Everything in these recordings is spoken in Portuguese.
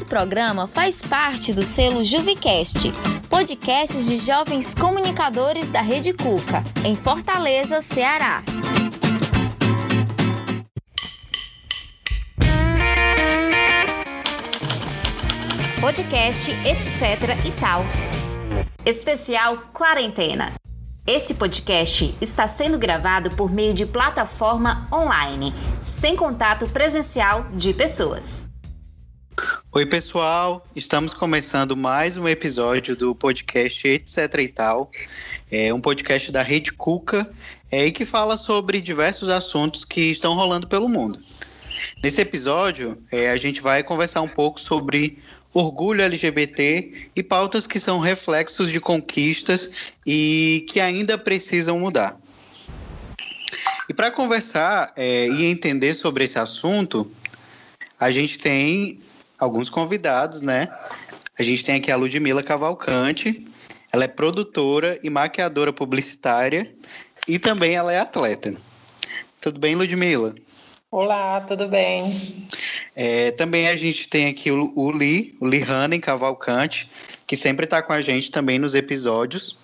Esse programa faz parte do selo Juvicast, podcasts de jovens comunicadores da Rede Cuca, em Fortaleza, Ceará. Podcast etc e tal. Especial Quarentena. Esse podcast está sendo gravado por meio de plataforma online, sem contato presencial de pessoas. Oi, pessoal, estamos começando mais um episódio do podcast Etc e Tal. É um podcast da Rede Cuca é, que fala sobre diversos assuntos que estão rolando pelo mundo. Nesse episódio, é, a gente vai conversar um pouco sobre orgulho LGBT e pautas que são reflexos de conquistas e que ainda precisam mudar. E para conversar é, e entender sobre esse assunto, a gente tem alguns convidados, né? A gente tem aqui a Ludmila Cavalcante, ela é produtora e maquiadora publicitária e também ela é atleta. Tudo bem, Ludmila? Olá, tudo bem? É, também a gente tem aqui o, o Lee, o Lee Hannen Cavalcante, que sempre está com a gente também nos episódios.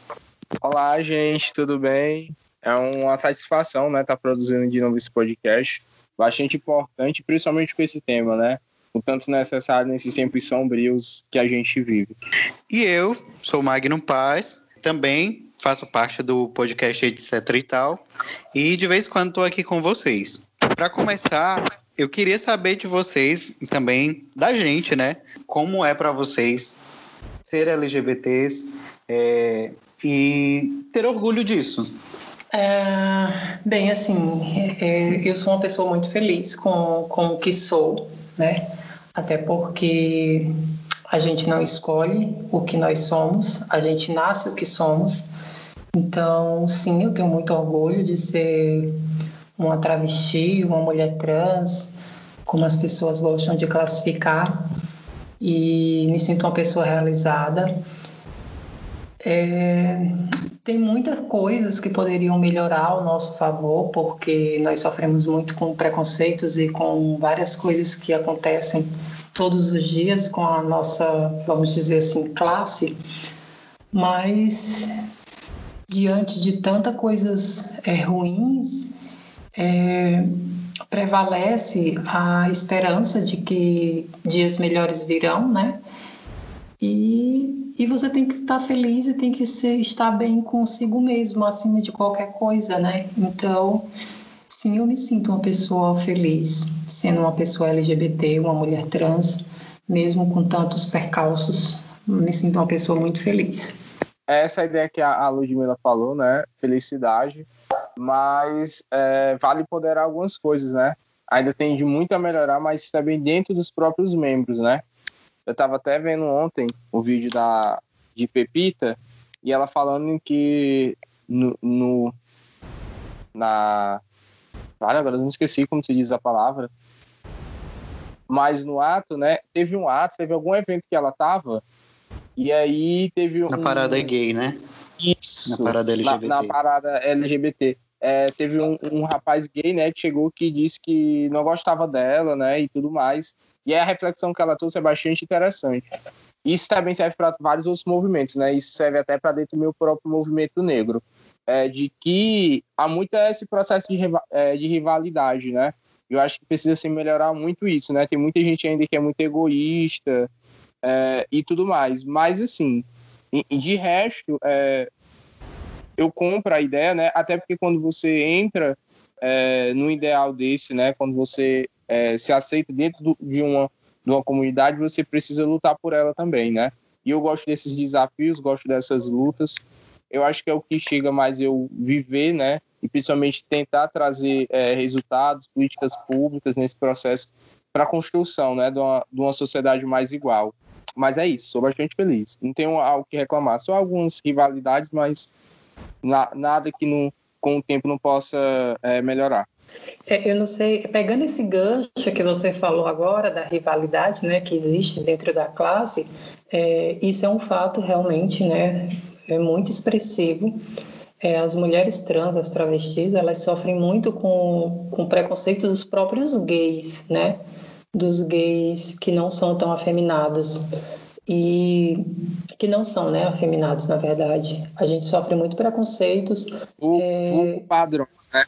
Olá, gente, tudo bem? É uma satisfação, né, estar tá produzindo de novo esse podcast. Bastante importante, principalmente com esse tema, né? O tanto necessário nesses tempos sombrios que a gente vive. E eu sou Magnum Paz, também faço parte do podcast etc e tal, e de vez em quando estou aqui com vocês. Para começar, eu queria saber de vocês também, da gente, né? Como é para vocês ser LGBTs é, e ter orgulho disso? É, bem, assim, é, eu sou uma pessoa muito feliz com, com o que sou, né? Até porque a gente não escolhe o que nós somos, a gente nasce o que somos. Então, sim, eu tenho muito orgulho de ser uma travesti, uma mulher trans, como as pessoas gostam de classificar, e me sinto uma pessoa realizada. É, tem muitas coisas que poderiam melhorar ao nosso favor, porque nós sofremos muito com preconceitos e com várias coisas que acontecem todos os dias com a nossa, vamos dizer assim, classe. Mas diante de tantas coisas é, ruins, é, prevalece a esperança de que dias melhores virão, né? E, e você tem que estar feliz e tem que ser, estar bem consigo mesmo, acima de qualquer coisa, né? Então, sim, eu me sinto uma pessoa feliz, sendo uma pessoa LGBT, uma mulher trans, mesmo com tantos percalços, me sinto uma pessoa muito feliz. Essa ideia que a Ludmilla falou, né? Felicidade mas é, vale poderar algumas coisas, né? Ainda tem de muito a melhorar, mas também dentro dos próprios membros, né? Eu estava até vendo ontem o vídeo da, de Pepita e ela falando que no, no na Vale, agora eu não esqueci como se diz a palavra. Mas no ato, né? Teve um ato, teve algum evento que ela tava, e aí teve um. Na parada gay, né? Isso. Na parada LGBT. Na, na parada LGBT é, teve um, um, rapaz gay, né, que chegou que disse que não gostava dela, né, e tudo mais. E a reflexão que ela trouxe é bastante interessante. Isso também serve para vários outros movimentos, né? Isso serve até para dentro do meu próprio movimento negro, é, de que há muito esse processo de, é, de rivalidade, né? Eu acho que precisa se melhorar muito isso, né? Tem muita gente ainda que é muito egoísta é, e tudo mais. Mas, assim, de resto, é, eu compro a ideia, né? Até porque quando você entra é, no ideal desse, né? Quando você é, se aceita dentro do, de, uma, de uma comunidade, você precisa lutar por ela também, né? E eu gosto desses desafios, gosto dessas lutas. Eu acho que é o que chega mais eu viver, né? E principalmente tentar trazer é, resultados, políticas públicas nesse processo para a construção, né? De uma, de uma sociedade mais igual. Mas é isso, sou bastante feliz. Não tenho algo que reclamar, só algumas rivalidades, mas na, nada que não, com o tempo não possa é, melhorar. É, eu não sei, pegando esse gancho que você falou agora da rivalidade, né, que existe dentro da classe, é, isso é um fato realmente, né, é muito expressivo. É, as mulheres trans, as travestis, elas sofrem muito com, com preconceito dos próprios gays, né? dos gays que não são tão afeminados e que não são, né, afeminados, na verdade. A gente sofre muito preconceitos. O, é... padrões, né?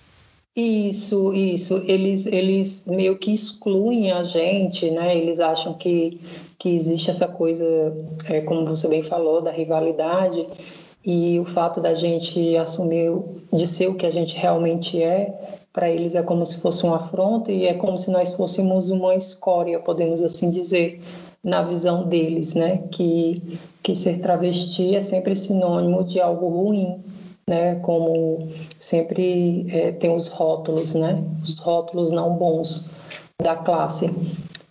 Isso, isso. Eles, eles meio que excluem a gente, né? Eles acham que, que existe essa coisa, é, como você bem falou, da rivalidade e o fato da gente assumir de ser o que a gente realmente é, para eles é como se fosse um afronto e é como se nós fôssemos uma escória, podemos assim dizer, na visão deles, né? Que, que ser travesti é sempre sinônimo de algo ruim, né? Como sempre é, tem os rótulos, né? Os rótulos não bons da classe.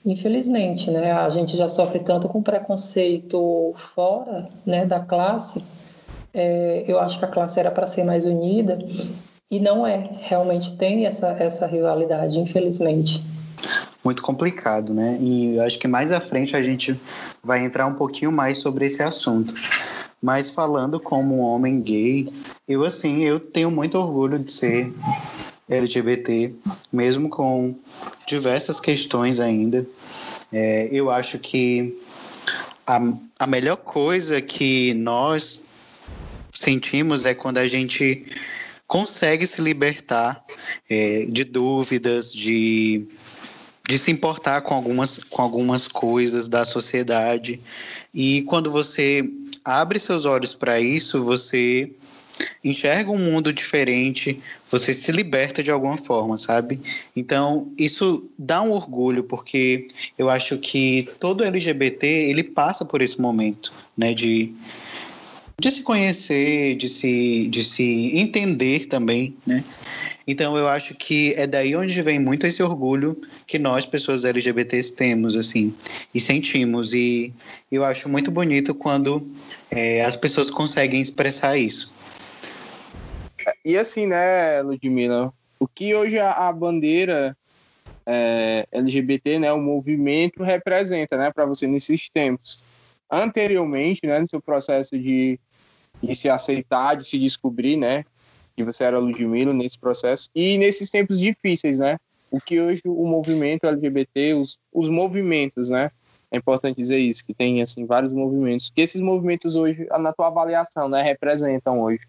Infelizmente, né? A gente já sofre tanto com preconceito fora, né? Da classe. É, eu acho que a classe era para ser mais unida e não é. Realmente tem essa essa rivalidade, infelizmente muito complicado, né? E acho que mais à frente a gente vai entrar um pouquinho mais sobre esse assunto. Mas falando como um homem gay, eu assim, eu tenho muito orgulho de ser LGBT, mesmo com diversas questões ainda. É, eu acho que a, a melhor coisa que nós sentimos é quando a gente consegue se libertar é, de dúvidas, de de se importar com algumas, com algumas coisas da sociedade. E quando você abre seus olhos para isso, você enxerga um mundo diferente, você se liberta de alguma forma, sabe? Então, isso dá um orgulho, porque eu acho que todo LGBT, ele passa por esse momento, né, de de se conhecer, de se, de se entender também, né? Então eu acho que é daí onde vem muito esse orgulho que nós, pessoas LGBTs, temos, assim, e sentimos. E eu acho muito bonito quando é, as pessoas conseguem expressar isso. E assim, né, Ludmila, o que hoje a, bandeira é, LGBT, né, o movimento representa, né, para você nesses tempos. Anteriormente, né, no seu processo de, de se aceitar, de se descobrir, né, que você era Ludmilla nesse processo e nesses tempos difíceis, né? O que hoje o movimento LGBT, os, os movimentos, né? É importante dizer isso, que tem assim vários movimentos, que esses movimentos hoje, na tua avaliação, né, representam hoje.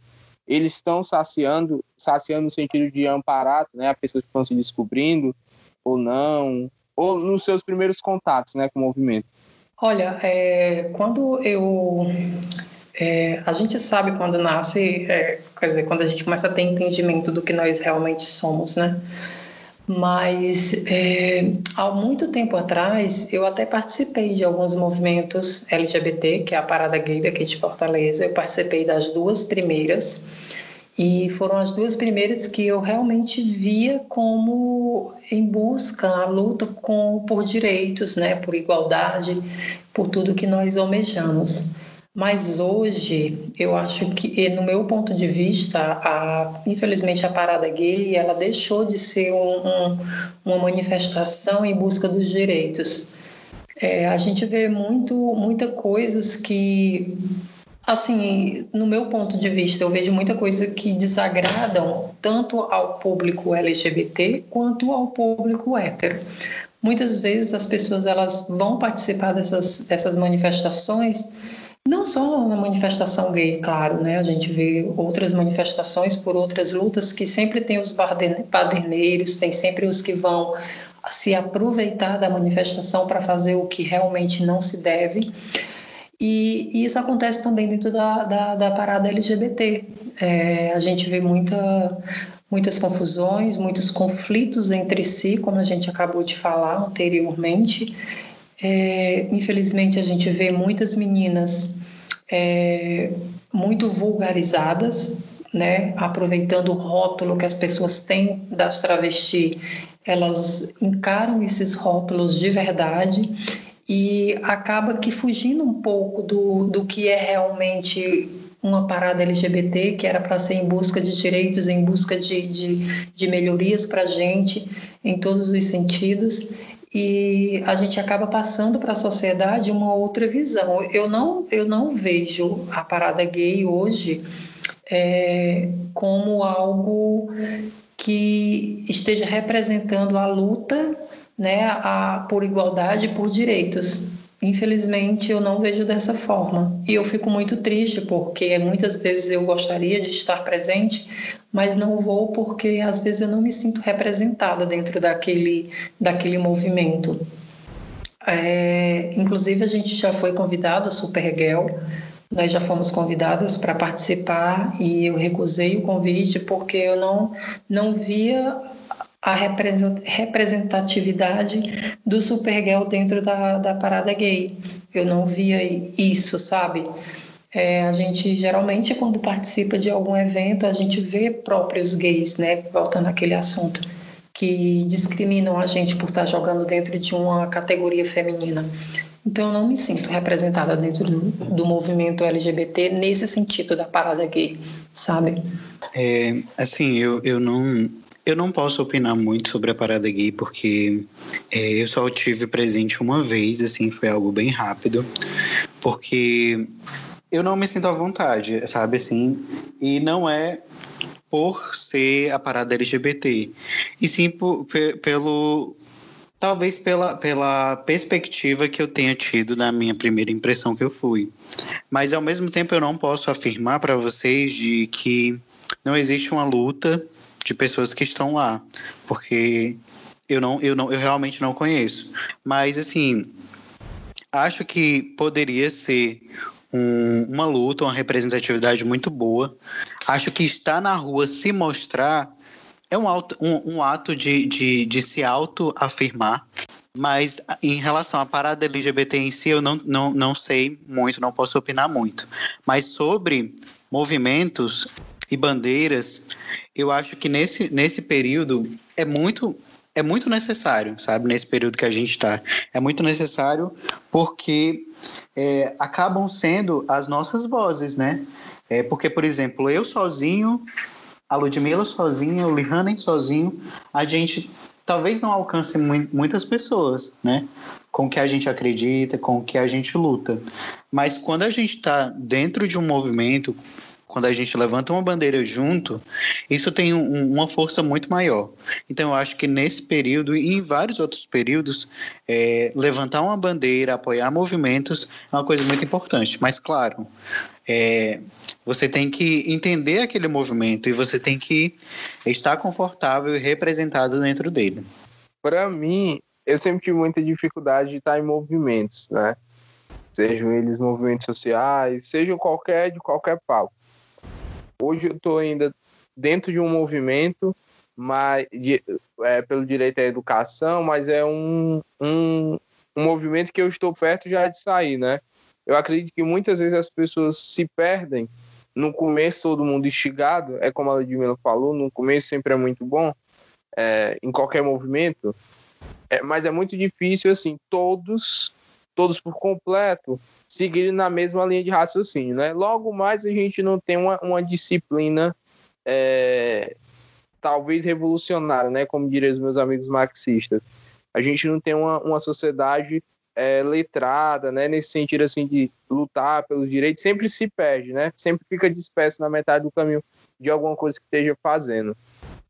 Eles estão saciando, saciando no sentido de amparar, né, a pessoas que estão se descobrindo ou não, ou nos seus primeiros contatos, né, com o movimento. Olha, é, quando eu é, a gente sabe quando nasce, é, quer dizer, quando a gente começa a ter entendimento do que nós realmente somos, né? Mas é, há muito tempo atrás eu até participei de alguns movimentos LGBT, que é a Parada Gay daqui de Fortaleza. Eu participei das duas primeiras e foram as duas primeiras que eu realmente via como em busca a luta com, por direitos, né, por igualdade, por tudo que nós almejamos. Mas hoje, eu acho que, no meu ponto de vista, a, infelizmente a parada gay ela deixou de ser um, um, uma manifestação em busca dos direitos. É, a gente vê muito, muita coisas que, assim, no meu ponto de vista, eu vejo muita coisa que desagradam tanto ao público LGBT quanto ao público hétero. Muitas vezes as pessoas elas vão participar dessas, dessas manifestações não só na manifestação gay, claro, né? A gente vê outras manifestações por outras lutas que sempre tem os paderneiros, tem sempre os que vão se aproveitar da manifestação para fazer o que realmente não se deve. E, e isso acontece também dentro da, da, da parada LGBT. É, a gente vê muita, muitas confusões, muitos conflitos entre si, como a gente acabou de falar anteriormente. É, infelizmente, a gente vê muitas meninas é, muito vulgarizadas, né? aproveitando o rótulo que as pessoas têm das travestis, elas encaram esses rótulos de verdade e acaba que fugindo um pouco do, do que é realmente uma parada LGBT que era para ser em busca de direitos, em busca de, de, de melhorias para a gente em todos os sentidos e a gente acaba passando para a sociedade uma outra visão. Eu não, eu não vejo a parada gay hoje é, como algo que esteja representando a luta né, a, por igualdade e por direitos. Infelizmente, eu não vejo dessa forma. E eu fico muito triste, porque muitas vezes eu gostaria de estar presente, mas não vou porque às vezes eu não me sinto representada dentro daquele, daquele movimento. É, inclusive, a gente já foi convidado, a Supergirl, nós já fomos convidados para participar e eu recusei o convite porque eu não, não via a representatividade do Supergirl dentro da, da parada gay. Eu não via isso, sabe? É, a gente geralmente, quando participa de algum evento, a gente vê próprios gays, né? Voltando àquele assunto, que discriminam a gente por estar jogando dentro de uma categoria feminina. Então, eu não me sinto representada dentro do, do movimento LGBT nesse sentido da parada gay, sabe? É, assim, eu, eu não eu não posso opinar muito sobre a parada gay porque é, eu só tive presente uma vez, assim, foi algo bem rápido, porque eu não me sinto à vontade, sabe, assim, e não é por ser a parada LGBT, e sim por, pelo talvez pela, pela perspectiva que eu tenha tido na minha primeira impressão que eu fui. Mas ao mesmo tempo eu não posso afirmar para vocês de que não existe uma luta de pessoas que estão lá, porque eu não, eu não, eu realmente não conheço. Mas assim, acho que poderia ser um, uma luta, uma representatividade muito boa. Acho que estar na rua se mostrar é um, auto, um, um ato de, de, de se auto-afirmar. Mas em relação à parada LGBT em si, eu não, não, não sei muito, não posso opinar muito. Mas sobre movimentos e bandeiras, eu acho que nesse, nesse período é muito é muito necessário, sabe? Nesse período que a gente está. É muito necessário porque é, acabam sendo as nossas vozes, né? É, porque, por exemplo, eu sozinho, a Ludmilla sozinha, o Lihanen sozinho, a gente talvez não alcance muitas pessoas, né? Com o que a gente acredita, com o que a gente luta. Mas quando a gente está dentro de um movimento, quando a gente levanta uma bandeira junto, isso tem um, uma força muito maior. Então, eu acho que nesse período e em vários outros períodos, é, levantar uma bandeira, apoiar movimentos é uma coisa muito importante. Mas, claro, é, você tem que entender aquele movimento e você tem que estar confortável e representado dentro dele. Para mim, eu sempre tive muita dificuldade de estar em movimentos, né? Sejam eles movimentos sociais, sejam qualquer de qualquer palco. Hoje eu estou ainda dentro de um movimento mas, de, é, pelo direito à educação, mas é um, um, um movimento que eu estou perto já de sair, né? Eu acredito que muitas vezes as pessoas se perdem. No começo, todo mundo instigado, é como a Ludmilla falou, no começo sempre é muito bom, é, em qualquer movimento, é, mas é muito difícil, assim, todos, todos por completo, seguirem na mesma linha de raciocínio, né? Logo mais a gente não tem uma, uma disciplina é, talvez revolucionária, né? Como diriam os meus amigos marxistas. A gente não tem uma, uma sociedade é, letrada, né? Nesse sentido assim de lutar pelos direitos, sempre se perde, né? Sempre fica disperso na metade do caminho de alguma coisa que esteja fazendo.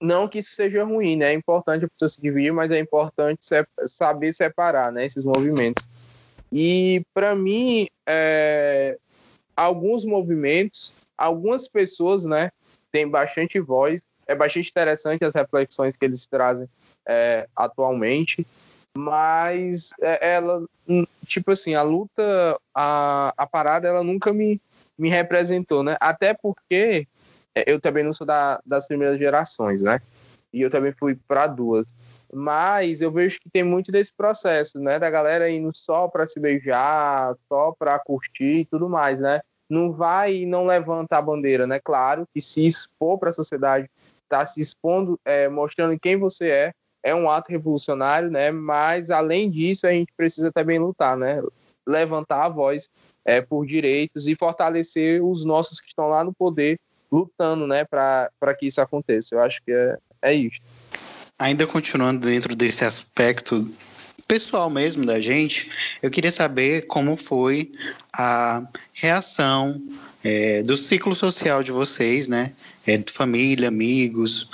Não que isso seja ruim, né? É importante a pessoa se dividir, mas é importante saber separar, né? Esses movimentos. E para mim, é, alguns movimentos, algumas pessoas, né, têm bastante voz. É bastante interessante as reflexões que eles trazem é, atualmente, mas é, ela, hum, tipo assim, a luta, a, a parada, ela nunca me, me representou, né? Até porque é, eu também não sou da, das primeiras gerações, né? E eu também fui para duas. Mas eu vejo que tem muito desse processo, né? Da galera indo só para se beijar, só para curtir e tudo mais, né? Não vai e não levanta a bandeira, né? Claro que se expor para a sociedade, tá se expondo, é, mostrando quem você é, é um ato revolucionário, né? Mas além disso, a gente precisa também lutar, né? Levantar a voz é, por direitos e fortalecer os nossos que estão lá no poder, lutando, né? Para que isso aconteça. Eu acho que é, é isso ainda continuando dentro desse aspecto pessoal mesmo da gente, eu queria saber como foi a reação é, do ciclo social de vocês, né? é, família, amigos.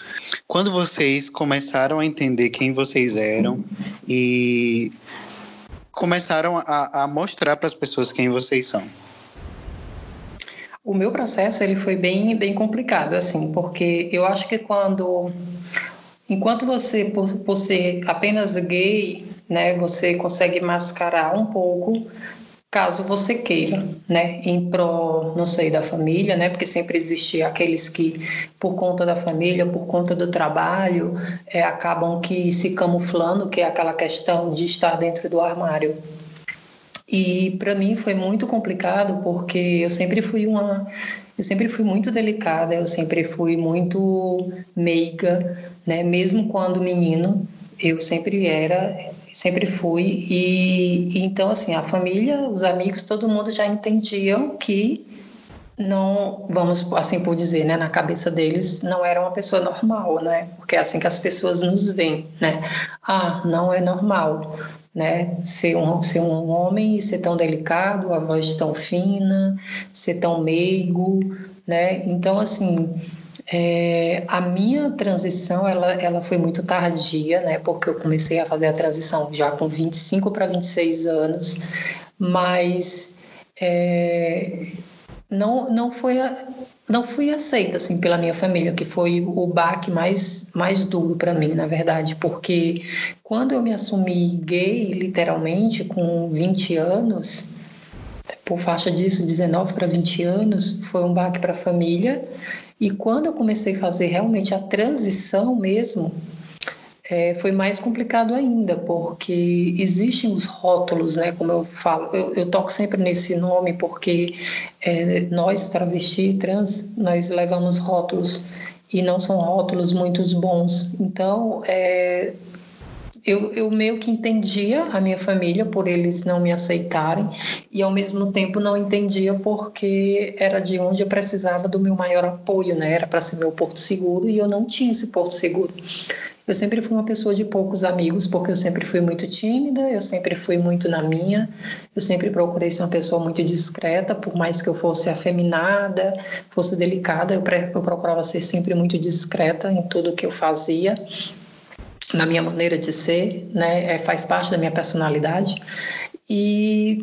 Quando vocês começaram a entender quem vocês eram e começaram a, a mostrar para as pessoas quem vocês são? O meu processo ele foi bem, bem complicado, assim, porque eu acho que quando, enquanto você, por, por ser apenas gay, né, você consegue mascarar um pouco caso você queira, né, em pró, não sei, da família, né, porque sempre existe aqueles que, por conta da família, por conta do trabalho, é, acabam que se camuflando, que é aquela questão de estar dentro do armário. E para mim foi muito complicado porque eu sempre fui uma eu sempre fui muito delicada, eu sempre fui muito meiga, né? Mesmo quando menino, eu sempre era sempre fui. E, e, então assim a família os amigos todo mundo já entendiam que não vamos assim por dizer né na cabeça deles não era uma pessoa normal né? Porque é assim que as pessoas nos veem né? Ah não é normal né? Ser um ser um homem e ser tão delicado a voz tão fina ser tão meigo né? Então assim é, a minha transição ela, ela foi muito tardia, né? Porque eu comecei a fazer a transição já com 25 para 26 anos, mas é, não, não foi não fui aceita assim pela minha família, que foi o baque mais mais duro para mim, na verdade, porque quando eu me assumi gay, literalmente com 20 anos, por faixa disso, 19 para 20 anos, foi um baque para a família e quando eu comecei a fazer realmente a transição mesmo, é, foi mais complicado ainda, porque existem os rótulos, né? Como eu falo, eu, eu toco sempre nesse nome porque é, nós, travesti trans, nós levamos rótulos e não são rótulos muito bons. Então, é, eu, eu meio que entendia a minha família por eles não me aceitarem e ao mesmo tempo não entendia porque era de onde eu precisava do meu maior apoio, né? Era para ser meu porto seguro e eu não tinha esse porto seguro. Eu sempre fui uma pessoa de poucos amigos, porque eu sempre fui muito tímida, eu sempre fui muito na minha, eu sempre procurei ser uma pessoa muito discreta, por mais que eu fosse afeminada, fosse delicada, eu, eu procurava ser sempre muito discreta em tudo que eu fazia na minha maneira de ser, né? É, faz parte da minha personalidade. E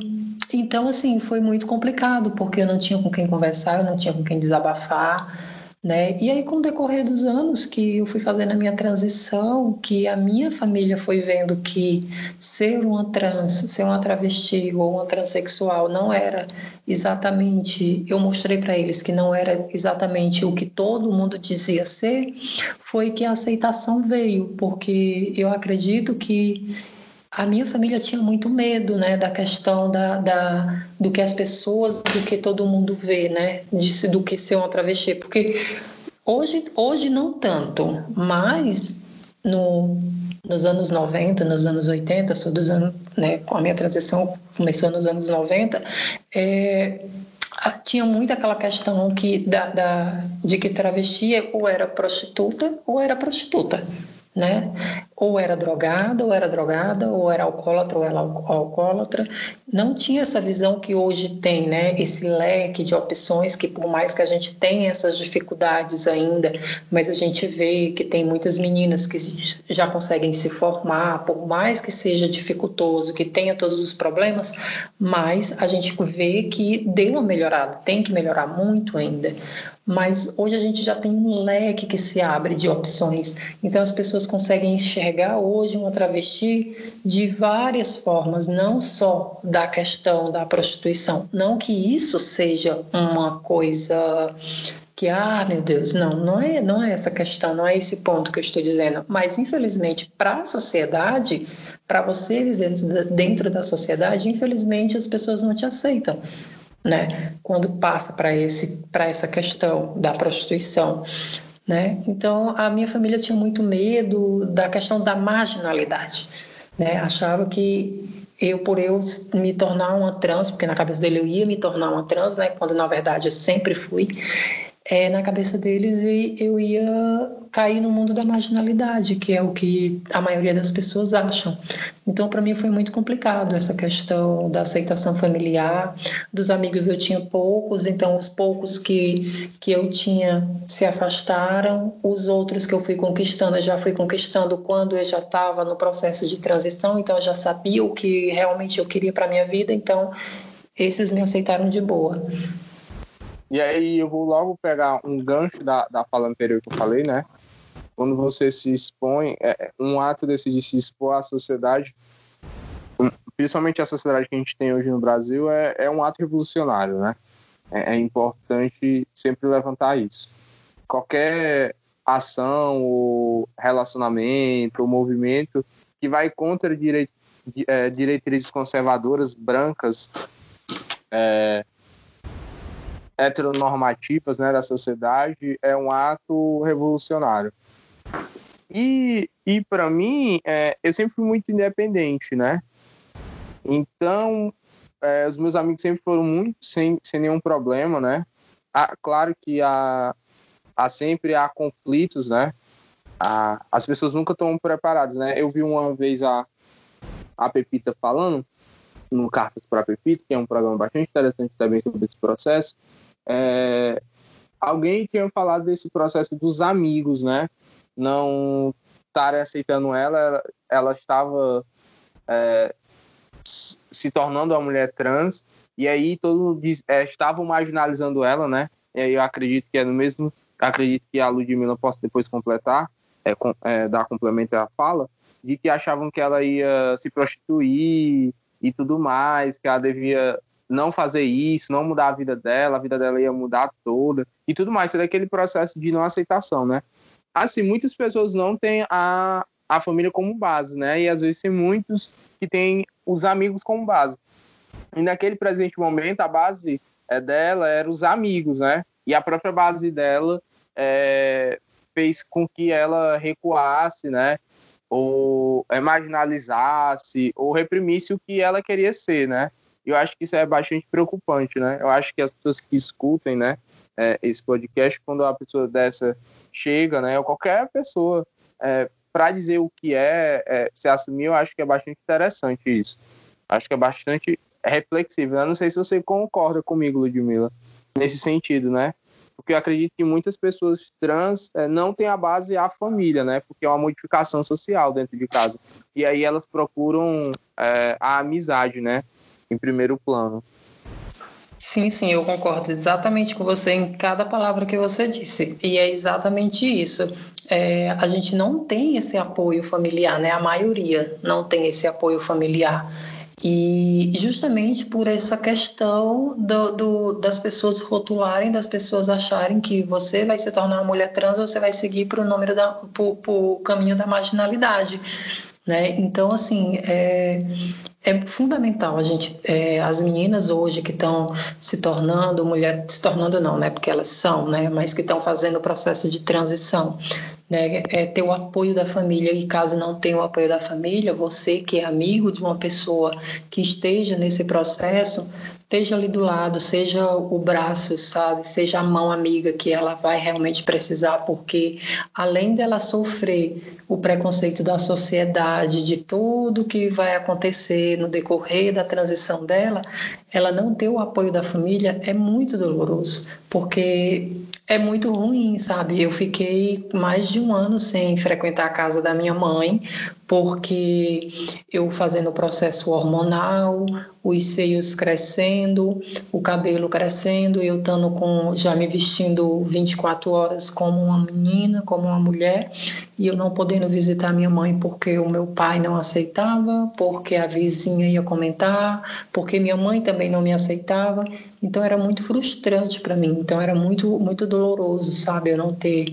então, assim, foi muito complicado, porque eu não tinha com quem conversar, eu não tinha com quem desabafar, né? E aí, com o decorrer dos anos que eu fui fazendo a minha transição, que a minha família foi vendo que ser uma trans, ser uma travesti ou uma transexual não era exatamente, eu mostrei para eles que não era exatamente o que todo mundo dizia ser, foi que a aceitação veio, porque eu acredito que a minha família tinha muito medo, né, da questão da, da, do que as pessoas, do que todo mundo vê, né, do que ser uma travesti, porque hoje, hoje não tanto, mas no, nos anos 90, nos anos 80, sou dos anos, né, com a minha transição começou nos anos 90, é, tinha muito aquela questão que da, da, de que travesti ou era prostituta ou era prostituta né? Ou era drogada, ou era drogada, ou era alcoólatra, ou era alcoólatra. Não tinha essa visão que hoje tem, né? Esse leque de opções que, por mais que a gente tenha essas dificuldades ainda, mas a gente vê que tem muitas meninas que já conseguem se formar, por mais que seja dificultoso, que tenha todos os problemas, mas a gente vê que deu uma melhorada, tem que melhorar muito ainda mas hoje a gente já tem um leque que se abre de opções. Então as pessoas conseguem enxergar hoje uma travesti de várias formas, não só da questão da prostituição. Não que isso seja uma coisa que ah, meu Deus, não, não é, não é essa questão, não é esse ponto que eu estou dizendo, mas infelizmente para a sociedade, para você viver dentro da sociedade, infelizmente as pessoas não te aceitam né? Quando passa para esse para essa questão da prostituição, né? Então a minha família tinha muito medo da questão da marginalidade, né? Achava que eu por eu me tornar uma trans, porque na cabeça dele eu ia me tornar uma trans, né? Quando na verdade eu sempre fui é, na cabeça deles e eu ia cair no mundo da marginalidade, que é o que a maioria das pessoas acham. Então, para mim foi muito complicado essa questão da aceitação familiar. Dos amigos eu tinha poucos, então os poucos que, que eu tinha se afastaram, os outros que eu fui conquistando, eu já fui conquistando quando eu já estava no processo de transição, então eu já sabia o que realmente eu queria para minha vida, então esses me aceitaram de boa. E aí eu vou logo pegar um gancho da, da fala anterior que eu falei, né? Quando você se expõe, é, é um ato desse de se expor à sociedade, principalmente a sociedade que a gente tem hoje no Brasil, é, é um ato revolucionário, né? É, é importante sempre levantar isso. Qualquer ação ou relacionamento ou movimento que vai contra direi é, diretrizes conservadoras brancas é, heteronormativas né, da sociedade é um ato revolucionário. E, e para mim, é, eu sempre fui muito independente, né? Então, é, os meus amigos sempre foram muito sem, sem nenhum problema, né? Ah, claro que há, há sempre há conflitos, né? Ah, as pessoas nunca estão preparadas, né? Eu vi uma vez a, a Pepita falando no Cartas para Pepita, que é um programa bastante interessante também sobre esse processo, é, alguém tinha falado desse processo dos amigos, né? Não estarem aceitando ela, ela, estava é, se tornando uma mulher trans, e aí todo é, estavam marginalizando ela, né? E aí eu acredito que é no mesmo, acredito que a Ludmilla possa depois completar, é, com, é, dar complemento à fala, de que achavam que ela ia se prostituir e tudo mais, que ela devia não fazer isso, não mudar a vida dela, a vida dela ia mudar toda e tudo mais. Todo aquele processo de não aceitação, né? Assim, muitas pessoas não têm a, a família como base, né? E às vezes tem muitos que têm os amigos como base. E naquele presente momento, a base é, dela era os amigos, né? E a própria base dela é, fez com que ela recuasse, né? Ou marginalizasse, ou reprimisse o que ela queria ser, né? Eu acho que isso é bastante preocupante, né? Eu acho que as pessoas que escutem, né, é, esse podcast, quando a pessoa dessa chega, né, ou qualquer pessoa, é, para dizer o que é, é, se assumir, eu acho que é bastante interessante isso. Acho que é bastante reflexível. Eu não sei se você concorda comigo, Ludmilla, nesse sentido, né? Porque eu acredito que muitas pessoas trans é, não têm a base a família, né? Porque é uma modificação social dentro de casa. E aí elas procuram é, a amizade, né? Em primeiro plano. Sim, sim, eu concordo exatamente com você em cada palavra que você disse. E é exatamente isso. É, a gente não tem esse apoio familiar, né? A maioria não tem esse apoio familiar. E justamente por essa questão do, do, das pessoas rotularem, das pessoas acharem que você vai se tornar uma mulher trans você vai seguir para o caminho da marginalidade. Né? Então, assim, é, é fundamental a gente, é, as meninas hoje que estão se tornando mulher, se tornando não, né, porque elas são, né, mas que estão fazendo o processo de transição, né, é ter o apoio da família. E caso não tenha o apoio da família, você que é amigo de uma pessoa que esteja nesse processo, esteja ali do lado, seja o braço, sabe? Seja a mão amiga que ela vai realmente precisar, porque além dela sofrer o preconceito da sociedade, de tudo que vai acontecer no decorrer da transição dela, ela não ter o apoio da família é muito doloroso, porque é muito ruim, sabe? Eu fiquei mais de um ano sem frequentar a casa da minha mãe, porque eu fazendo o processo hormonal, os seios crescendo, o cabelo crescendo, eu estando com já me vestindo 24 horas como uma menina, como uma mulher, e eu não podendo visitar minha mãe porque o meu pai não aceitava, porque a vizinha ia comentar, porque minha mãe também não me aceitava. Então era muito frustrante para mim, então era muito muito doloroso, sabe, eu não ter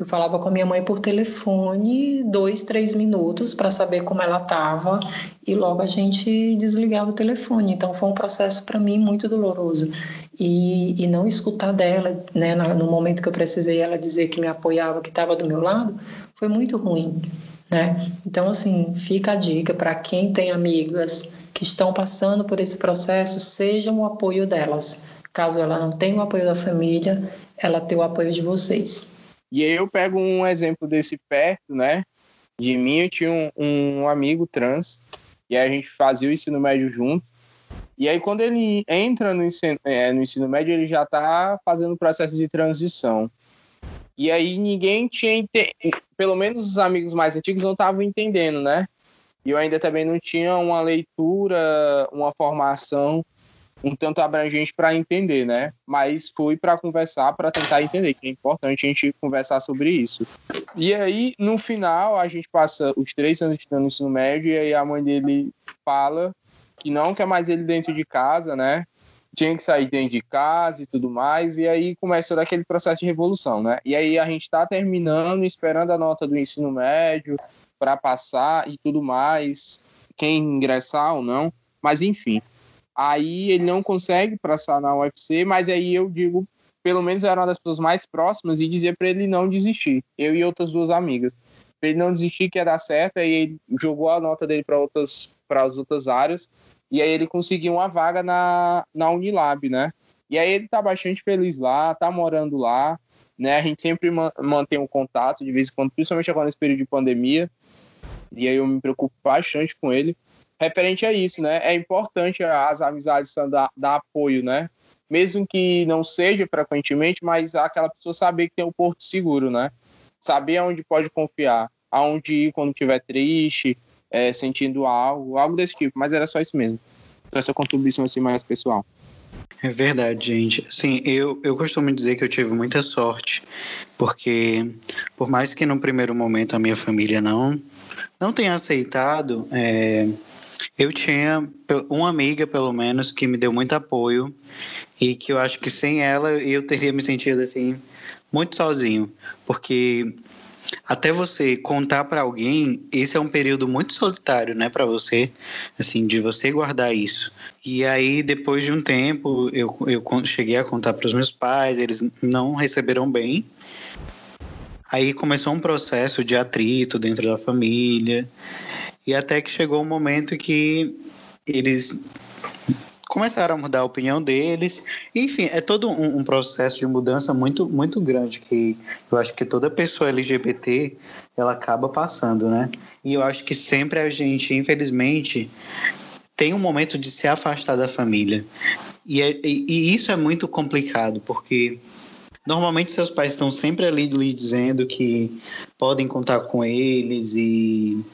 eu falava com a minha mãe por telefone, dois, três minutos para saber como ela estava e logo a gente desligava o telefone. Então foi um processo para mim muito doloroso. E, e não escutar dela, né, no momento que eu precisei ela dizer que me apoiava, que estava do meu lado, foi muito ruim. Né? Então, assim, fica a dica para quem tem amigas que estão passando por esse processo sejam o apoio delas. Caso ela não tenha o apoio da família, ela tem o apoio de vocês. E aí eu pego um exemplo desse perto, né? De mim, eu tinha um, um amigo trans, e a gente fazia o ensino médio junto. E aí, quando ele entra no ensino, é, no ensino médio, ele já está fazendo o processo de transição. E aí ninguém tinha, pelo menos os amigos mais antigos não estavam entendendo, né? E eu ainda também não tinha uma leitura, uma formação um tanto abrangente para entender, né? Mas fui para conversar, para tentar entender, que é importante a gente conversar sobre isso. E aí, no final, a gente passa os três anos estudando no ensino médio, e aí a mãe dele fala que não quer mais ele dentro de casa, né? tinha que sair dentro de casa e tudo mais, e aí começou daquele processo de revolução, né? E aí a gente está terminando, esperando a nota do ensino médio para passar e tudo mais, quem ingressar ou não, mas enfim. Aí ele não consegue passar na UFC, mas aí eu digo, pelo menos era uma das pessoas mais próximas e dizia para ele não desistir, eu e outras duas amigas. Pra ele não desistir que ia dar certo, aí ele jogou a nota dele para outras para as outras áreas e aí ele conseguiu uma vaga na, na Unilab, né? E aí ele tá bastante feliz lá, tá morando lá, né? A gente sempre mantém um contato de vez em quando, principalmente agora nesse período de pandemia. E aí eu me preocupo bastante com ele. Referente a isso, né? É importante as amizades dar, dar apoio, né? Mesmo que não seja frequentemente, mas aquela pessoa saber que tem um porto seguro, né? Saber aonde pode confiar, aonde ir quando estiver triste, é, sentindo algo, algo desse tipo, mas era só isso mesmo. Essa contribuição assim mais pessoal. É verdade, gente. Assim, eu, eu costumo dizer que eu tive muita sorte, porque por mais que no primeiro momento a minha família não, não tenha aceitado, é, eu tinha uma amiga, pelo menos, que me deu muito apoio e que eu acho que sem ela eu teria me sentido assim muito sozinho, porque até você contar para alguém, esse é um período muito solitário, né, para você, assim, de você guardar isso. E aí, depois de um tempo, eu, eu cheguei a contar para os meus pais, eles não receberam bem. Aí começou um processo de atrito dentro da família. E até que chegou um momento que eles começaram a mudar a opinião deles. Enfim, é todo um, um, processo de mudança muito, muito grande que eu acho que toda pessoa LGBT ela acaba passando, né? E eu acho que sempre a gente, infelizmente, tem um momento de se afastar da família. E, é, e isso é muito complicado, porque normalmente seus pais estão sempre ali lhe dizendo que podem contar com eles e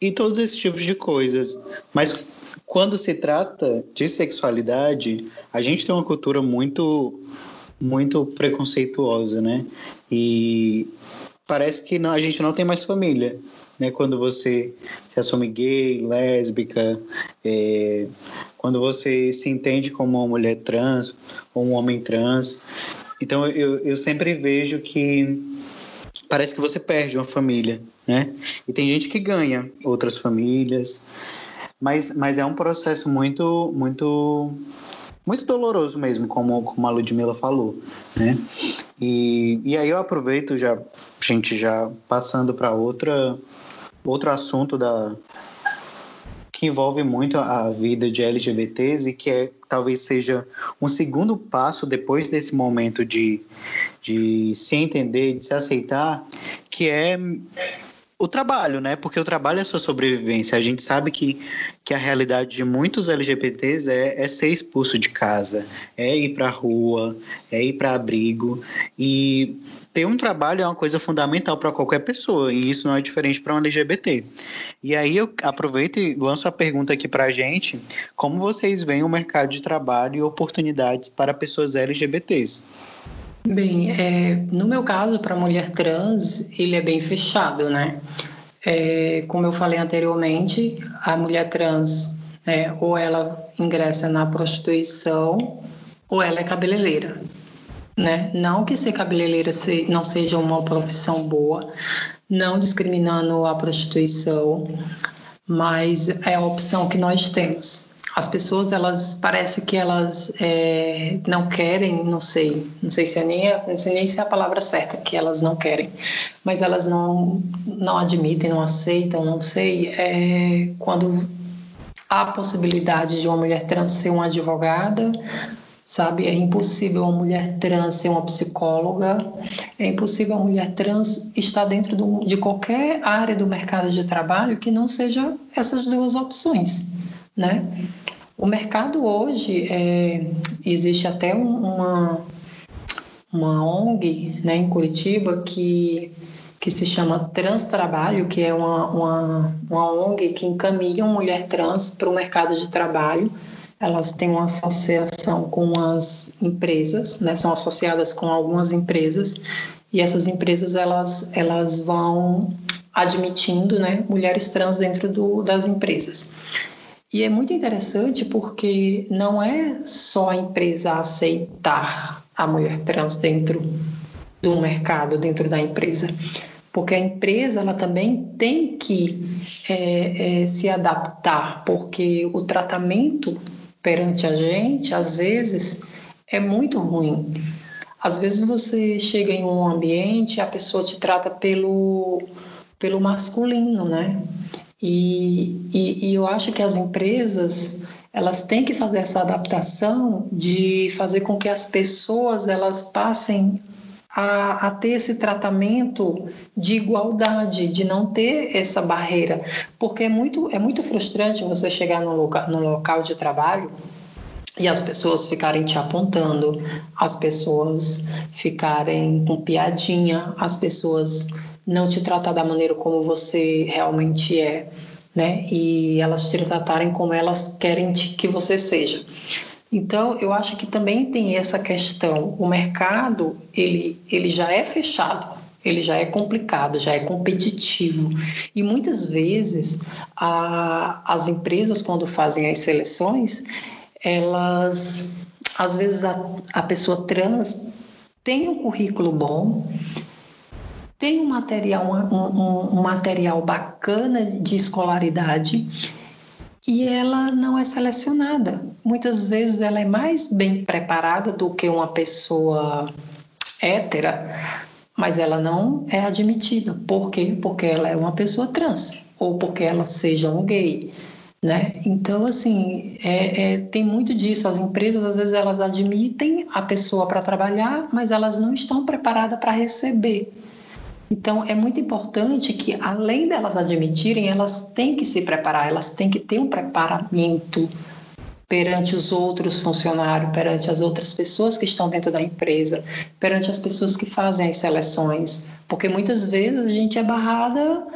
e todos esses tipos de coisas. Mas quando se trata de sexualidade, a gente tem uma cultura muito muito preconceituosa, né? E parece que não, a gente não tem mais família, né? Quando você se assume gay, lésbica, é, quando você se entende como uma mulher trans ou um homem trans. Então eu, eu sempre vejo que parece que você perde uma família, né? E tem gente que ganha outras famílias. Mas, mas é um processo muito, muito, muito doloroso mesmo, como, como a Ludmilla falou, né? E, e aí eu aproveito já, gente, já passando para outra outro assunto da que envolve muito a vida de LGBTs e que é, talvez seja um segundo passo depois desse momento de, de se entender, de se aceitar, que é o trabalho, né? Porque o trabalho é sua sobrevivência. A gente sabe que, que a realidade de muitos LGBTs é, é ser expulso de casa, é ir para a rua, é ir para abrigo. E ter um trabalho é uma coisa fundamental para qualquer pessoa, e isso não é diferente para um LGBT. E aí eu aproveito e lanço a pergunta aqui para a gente: como vocês veem o mercado de trabalho e oportunidades para pessoas LGBTs? Bem, é, no meu caso, para mulher trans, ele é bem fechado, né? É, como eu falei anteriormente, a mulher trans, é, ou ela ingressa na prostituição, ou ela é cabeleireira, né? Não que ser cabeleireira não seja uma profissão boa, não discriminando a prostituição, mas é a opção que nós temos as pessoas elas parece que elas é, não querem não sei não sei se é nem a, não sei nem se é a palavra certa que elas não querem mas elas não não admitem não aceitam não sei é, quando há possibilidade de uma mulher trans ser uma advogada, sabe? É impossível uma mulher trans ser uma psicóloga, é impossível uma mulher trans estar dentro do, de qualquer área do mercado de trabalho que não seja essas duas opções, né? O mercado hoje, é, existe até uma, uma ONG né, em Curitiba que, que se chama Trans Trabalho, que é uma, uma, uma ONG que encaminha mulher trans para o mercado de trabalho. Elas têm uma associação com as empresas, né, são associadas com algumas empresas, e essas empresas elas, elas vão admitindo né, mulheres trans dentro do, das empresas. E é muito interessante porque não é só a empresa aceitar a mulher trans dentro do mercado, dentro da empresa, porque a empresa ela também tem que é, é, se adaptar, porque o tratamento perante a gente, às vezes, é muito ruim. Às vezes você chega em um ambiente, a pessoa te trata pelo, pelo masculino, né? E, e, e eu acho que as empresas elas têm que fazer essa adaptação de fazer com que as pessoas elas passem a, a, ter esse tratamento de igualdade, de não ter essa barreira, porque é muito, é muito frustrante você chegar no local, no local de trabalho e as pessoas ficarem te apontando, as pessoas ficarem com piadinha, as pessoas não te tratar da maneira como você realmente é, né? E elas te tratarem como elas querem que você seja. Então, eu acho que também tem essa questão. O mercado, ele, ele já é fechado, ele já é complicado, já é competitivo. E muitas vezes, a, as empresas, quando fazem as seleções, elas, às vezes, a, a pessoa trans tem um currículo bom, tem um material, um, um, material bacana de escolaridade e ela não é selecionada. Muitas vezes ela é mais bem preparada do que uma pessoa hétera, mas ela não é admitida. Por quê? Porque ela é uma pessoa trans ou porque ela seja um gay. Né? Então, assim, é, é, tem muito disso. As empresas, às vezes, elas admitem a pessoa para trabalhar, mas elas não estão preparadas para receber. Então, é muito importante que, além delas admitirem, elas têm que se preparar, elas têm que ter um preparamento perante os outros funcionários, perante as outras pessoas que estão dentro da empresa, perante as pessoas que fazem as seleções, porque muitas vezes a gente é barrada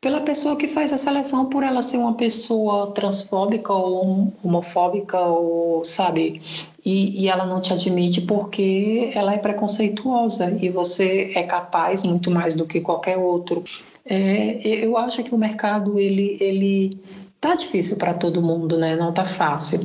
pela pessoa que faz a seleção por ela ser uma pessoa transfóbica ou homofóbica ou sabe e, e, ela não te admite porque ela é preconceituosa e você é capaz muito mais do que qualquer outro. É, eu acho que o mercado ele ele tá difícil para todo mundo, né? Não tá fácil.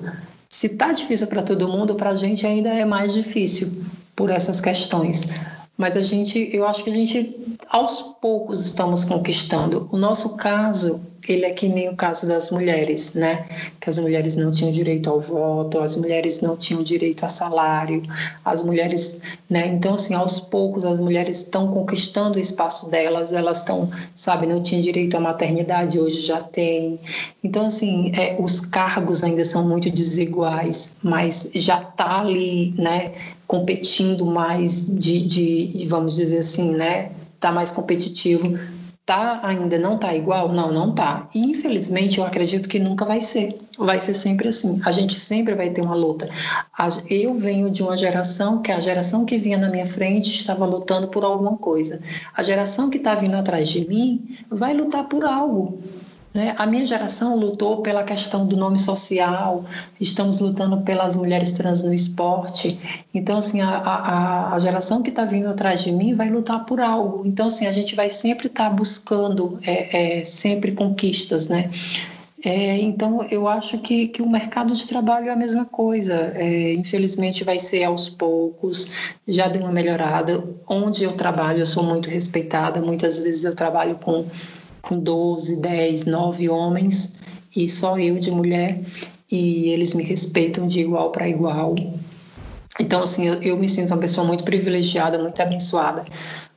Se tá difícil para todo mundo, para a gente ainda é mais difícil por essas questões. Mas a gente, eu acho que a gente aos poucos estamos conquistando. O nosso caso, ele é que nem o caso das mulheres, né? Que as mulheres não tinham direito ao voto, as mulheres não tinham direito a salário, as mulheres, né? Então, assim, aos poucos as mulheres estão conquistando o espaço delas, elas estão, sabe, não tinham direito à maternidade, hoje já tem. Então, assim, é, os cargos ainda são muito desiguais, mas já está ali, né? Competindo mais de, de, vamos dizer assim, né? Tá mais competitivo. Tá ainda não tá igual? Não, não tá. E infelizmente eu acredito que nunca vai ser. Vai ser sempre assim. A gente sempre vai ter uma luta. Eu venho de uma geração que a geração que vinha na minha frente estava lutando por alguma coisa. A geração que está vindo atrás de mim vai lutar por algo. Né? A minha geração lutou pela questão do nome social, estamos lutando pelas mulheres trans no esporte. Então, assim, a, a, a geração que está vindo atrás de mim vai lutar por algo. Então, assim, a gente vai sempre estar tá buscando é, é, sempre conquistas, né? É, então, eu acho que, que o mercado de trabalho é a mesma coisa. É, infelizmente, vai ser aos poucos, já deu uma melhorada. Onde eu trabalho, eu sou muito respeitada. Muitas vezes eu trabalho com com 12, 10, 9 homens e só eu de mulher, e eles me respeitam de igual para igual. Então, assim, eu, eu, me sinto uma pessoa muito privilegiada, muito abençoada.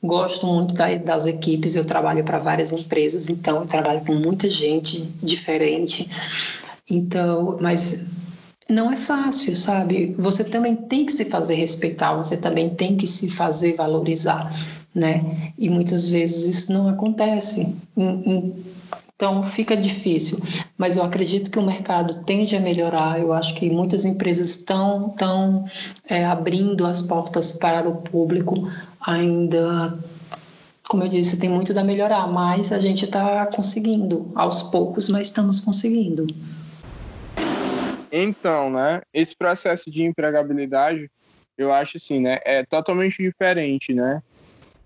Gosto muito da, das equipes, eu trabalho para várias empresas, então eu trabalho com muita gente diferente. Então, mas não é fácil, sabe? Você também tem que se fazer respeitar, você também tem que se fazer valorizar, né? E muitas vezes isso não acontece. Então fica difícil, mas eu acredito que o mercado tende a melhorar. Eu acho que muitas empresas estão, estão é, abrindo as portas para o público. Ainda, como eu disse, tem muito a melhorar, mas a gente está conseguindo aos poucos, mas estamos conseguindo. Então, né, esse processo de empregabilidade, eu acho assim, né, é totalmente diferente, né?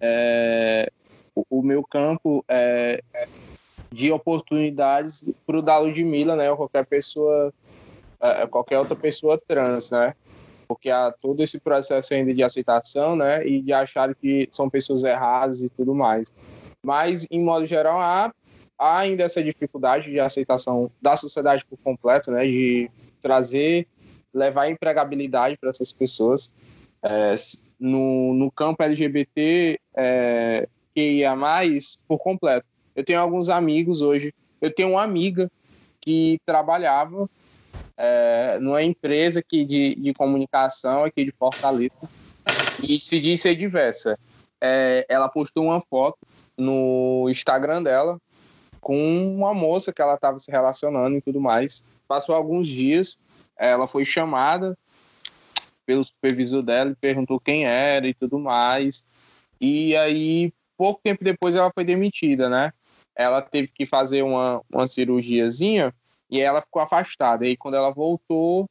É, o, o, meu campo é, de oportunidades para o da Ludmilla, né, ou qualquer pessoa, é, qualquer outra pessoa trans, né? Porque há todo esse processo ainda de aceitação, né, e de achar que são pessoas erradas e tudo mais. Mas, em modo geral, há, há ainda essa dificuldade de aceitação da sociedade por completo, né, de trazer, levar empregabilidade para essas pessoas. É, no, no campo LGBT, é, que ia mais por completo. Eu tenho alguns amigos hoje. Eu tenho uma amiga que trabalhava é, numa empresa aqui de, de comunicação aqui de Fortaleza e se diz ser diversa. É, ela postou uma foto no Instagram dela com uma moça que ela estava se relacionando e tudo mais. Passou alguns dias, ela foi chamada pelo supervisor dela e perguntou quem era e tudo mais. E aí, pouco tempo depois, ela foi demitida, né? Ela teve que fazer uma, uma cirurgiazinha e ela ficou afastada. E quando ela voltou,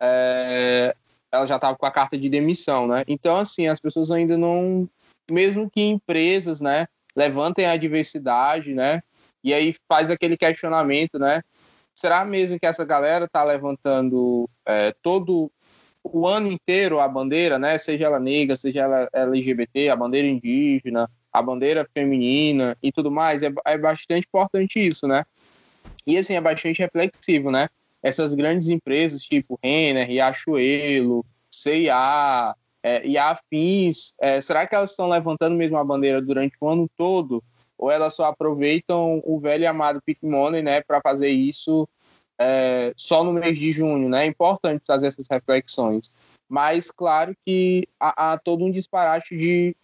é, ela já estava com a carta de demissão, né? Então, assim, as pessoas ainda não, mesmo que empresas, né, levantem a diversidade, né? E aí faz aquele questionamento, né? Será mesmo que essa galera está levantando é, todo o ano inteiro a bandeira, né? Seja ela negra, seja ela LGBT, a bandeira indígena, a bandeira feminina e tudo mais? É, é bastante importante isso, né? E assim, é bastante reflexivo, né? Essas grandes empresas tipo Renner, Riachuelo, CIA é, e afins, é, será que elas estão levantando mesmo a bandeira durante o ano todo? ou elas só aproveitam o velho e amado Pick Money, né, para fazer isso é, só no mês de junho, né? É importante fazer essas reflexões. Mas, claro que há, há todo um disparate de,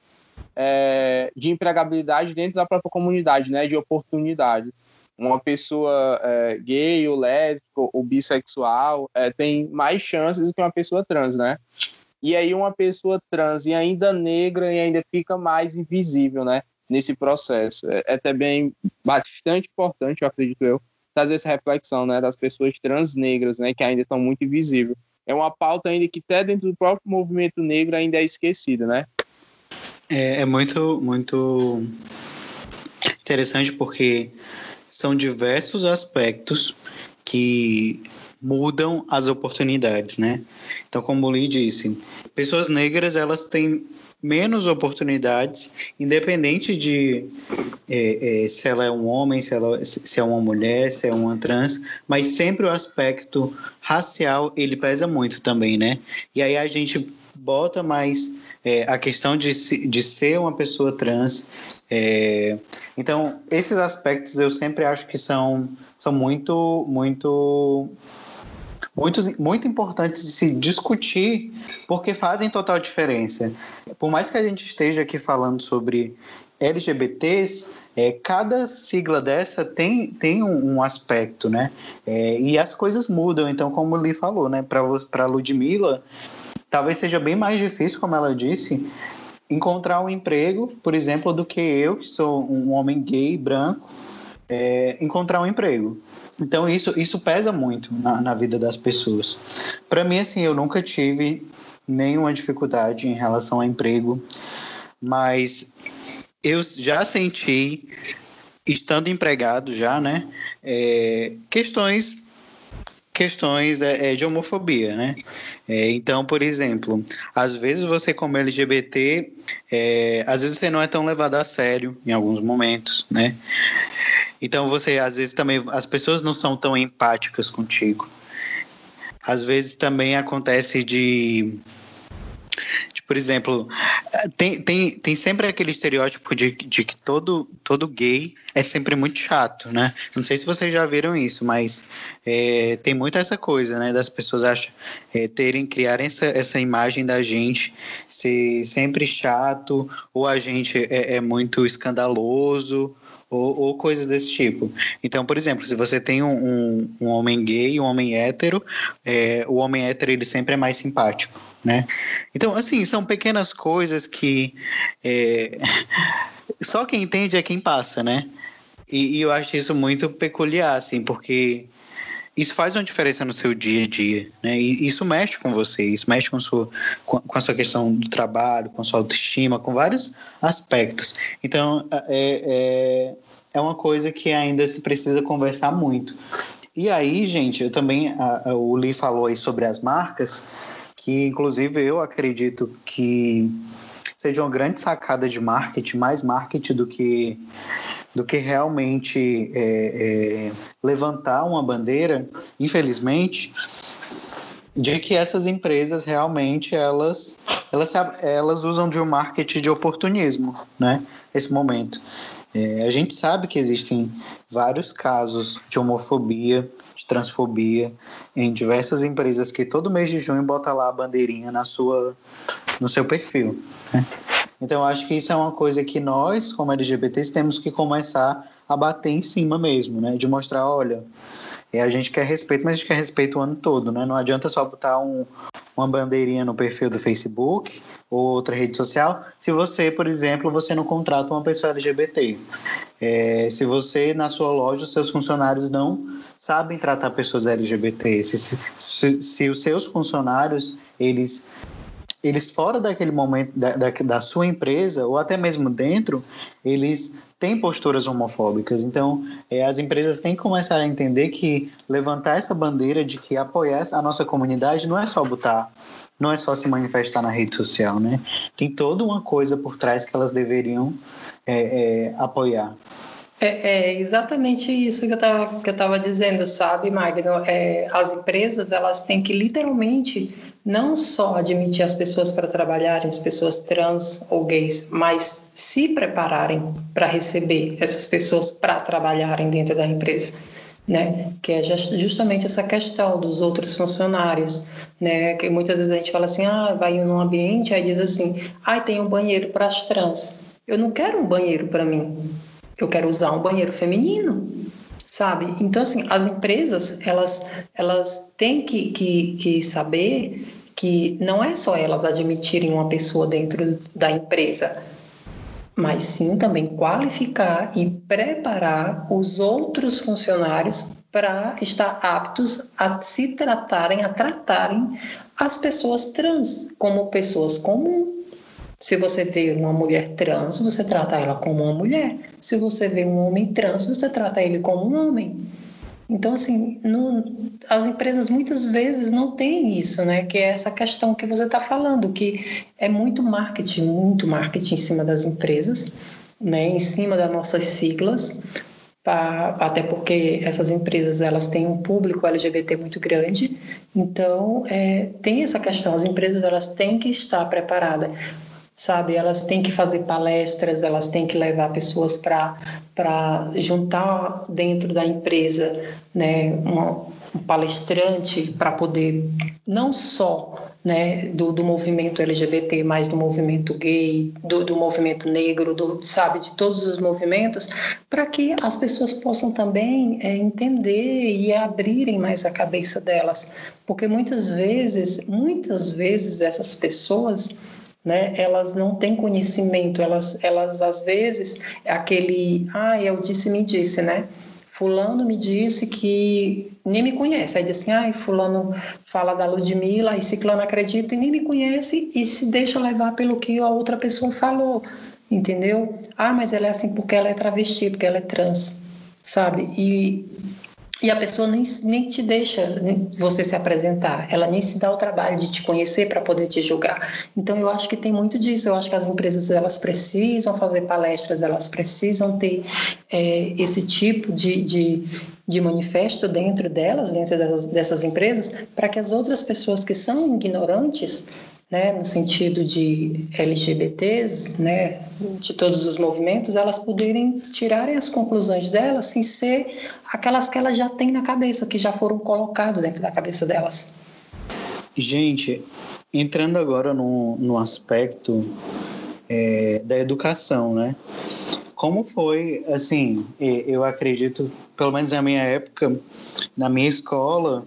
é, de empregabilidade dentro da própria comunidade, né? De oportunidades. Uma pessoa é, gay ou lésbica ou bissexual é, tem mais chances do que uma pessoa trans, né? E aí uma pessoa trans e ainda negra e ainda fica mais invisível, né? nesse processo. É, é também bastante importante, eu acredito eu, trazer essa reflexão né, das pessoas trans negras, né, que ainda estão muito invisíveis. É uma pauta ainda que até dentro do próprio movimento negro ainda é esquecida, né? É, é muito, muito interessante porque são diversos aspectos que mudam as oportunidades, né? Então, como o Lee disse, pessoas negras elas têm menos oportunidades, independente de é, é, se ela é um homem, se, ela, se é uma mulher, se é uma trans, mas sempre o aspecto racial ele pesa muito também, né? E aí a gente bota mais é, a questão de, de ser uma pessoa trans. É, então, esses aspectos eu sempre acho que são, são muito, muito muito, muito importantes de se discutir, porque fazem total diferença. Por mais que a gente esteja aqui falando sobre LGBTs, é, cada sigla dessa tem, tem um, um aspecto, né? É, e as coisas mudam. Então, como o Lee falou, né? Para Ludmilla, talvez seja bem mais difícil, como ela disse, encontrar um emprego, por exemplo, do que eu, que sou um homem gay, branco, é, encontrar um emprego. Então isso, isso pesa muito na, na vida das pessoas. Para mim, assim, eu nunca tive nenhuma dificuldade em relação a emprego, mas eu já senti, estando empregado já, né, é, questões questões é, é, de homofobia, né? É, então, por exemplo, às vezes você como LGBT, é, às vezes você não é tão levado a sério em alguns momentos, né? Então você às vezes também as pessoas não são tão empáticas contigo. Às vezes também acontece de, de por exemplo, Tem, tem, tem sempre aquele estereótipo de, de que todo, todo gay é sempre muito chato, né? Não sei se vocês já viram isso, mas é, tem muito essa coisa, né? Das pessoas acham, é, terem, criarem essa, essa imagem da gente ser sempre chato, ou a gente é, é muito escandaloso, ou, ou, coisas desse tipo. Então, por exemplo, se você tem um, um, um homem gay, um homem hétero, é, o homem hétero ele sempre é mais simpático, né? Então, assim, são pequenas coisas que é, só quem entende é quem passa, né? E, e, eu acho isso muito peculiar, assim, porque isso faz uma diferença no seu dia a dia, né? E isso mexe com você, isso mexe com, sua, com, com a sua questão do trabalho, com a sua autoestima, com vários aspectos. Então, é, é, é uma coisa que ainda se precisa conversar muito. E aí, gente, eu também, a, a, o Lee falou aí sobre as marcas, que inclusive eu acredito que seja uma grande sacada de marketing, mais marketing do que do que realmente é, é, levantar uma bandeira, infelizmente, de que essas empresas realmente elas, elas, elas usam de um marketing de oportunismo, né? Esse momento. É, a gente sabe que existem vários casos de homofobia, de transfobia em diversas empresas que todo mês de junho bota lá a bandeirinha na sua, no seu perfil. Né? Então, acho que isso é uma coisa que nós, como LGBTs, temos que começar a bater em cima mesmo, né? De mostrar, olha, é, a gente quer respeito, mas a gente quer respeito o ano todo, né? Não adianta só botar um, uma bandeirinha no perfil do Facebook ou outra rede social se você, por exemplo, você não contrata uma pessoa LGBT. É, se você, na sua loja, os seus funcionários não sabem tratar pessoas LGBT, se, se, se os seus funcionários, eles eles fora daquele momento da, da, da, sua empresa ou até mesmo dentro, eles têm posturas homofóbicas. Então, é, as empresas têm que começar a entender que levantar essa bandeira de que apoiar a nossa comunidade não é só botar, não é só se manifestar na rede social, né? Tem toda uma coisa por trás que elas deveriam é, é, apoiar. É, é, exatamente isso que eu estava dizendo, sabe, Magno? É, as empresas elas têm que literalmente não só admitir as pessoas para trabalharem, as pessoas trans ou gays, mas se prepararem para receber essas pessoas para trabalharem dentro da empresa. Né? Que é justamente essa questão dos outros funcionários, né? Que muitas vezes a gente fala assim, ah, vai num ambiente, aí diz assim, ah, tem um banheiro para as trans. Eu não quero um banheiro para mim eu quero usar um banheiro feminino, sabe? Então, assim, as empresas, elas, elas têm que, que, que saber que não é só elas admitirem uma pessoa dentro da empresa, mas sim também qualificar e preparar os outros funcionários para estar aptos a se tratarem, a tratarem as pessoas trans como pessoas comuns se você vê uma mulher trans, você trata ela como uma mulher. Se você vê um homem trans, você trata ele como um homem. Então, assim, as empresas muitas vezes não têm isso, né? Que é essa questão que você está falando, que é muito marketing, muito marketing em cima das empresas, né? Em cima das nossas siglas, até porque essas empresas elas têm um público LGBT muito grande, então é, tem essa questão. As empresas elas têm que estar preparadas sabe? Elas têm que fazer palestras, elas têm que levar pessoas para juntar dentro da empresa, né? Uma, um palestrante para poder não só né, do, do movimento LGBT, mas do movimento gay, do, do movimento negro, do, sabe, de todos os movimentos, para que as pessoas possam também é, entender e abrirem mais a cabeça delas, porque muitas vezes, muitas vezes essas pessoas né? Elas não têm conhecimento, elas, elas às vezes, aquele, ah, eu disse, me disse, né? Fulano me disse que nem me conhece. Aí diz assim, ah, fulano fala da Ludmilla, e ciclano acredita e nem me conhece e se deixa levar pelo que a outra pessoa falou, entendeu? Ah, mas ela é assim porque ela é travesti, porque ela é trans, sabe? E e a pessoa nem, nem te deixa você se apresentar, ela nem se dá o trabalho de te conhecer para poder te julgar. Então eu acho que tem muito disso. Eu acho que as empresas elas precisam fazer palestras, elas precisam ter é, esse tipo de, de, de, manifesto dentro delas, dentro dessas, empresas, para que as outras pessoas que são ignorantes né, no sentido de LGBTs, né, de todos os movimentos, elas poderem tirarem as conclusões delas sem ser aquelas que elas já têm na cabeça, que já foram colocadas dentro da cabeça delas. Gente, entrando agora no, no aspecto é, da educação, né? Como foi, assim, eu acredito, pelo menos na minha época, na minha escola,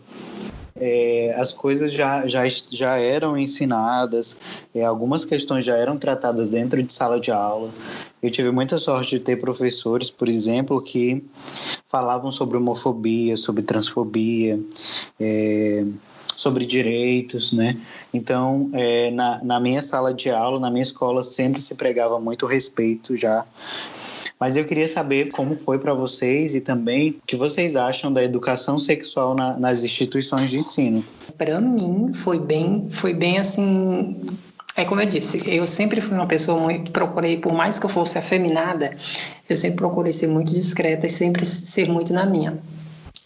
é, as coisas já, já, já eram ensinadas, é, algumas questões já eram tratadas dentro de sala de aula. Eu tive muita sorte de ter professores, por exemplo, que falavam sobre homofobia, sobre transfobia, é, sobre direitos, né? Então, é, na, na minha sala de aula, na minha escola, sempre se pregava muito respeito já mas eu queria saber como foi para vocês e também o que vocês acham da educação sexual na, nas instituições de ensino. Para mim foi bem, foi bem assim é como eu disse, eu sempre fui uma pessoa muito, procurei, por mais que eu fosse afeminada, eu sempre procurei ser muito discreta e sempre ser muito na minha.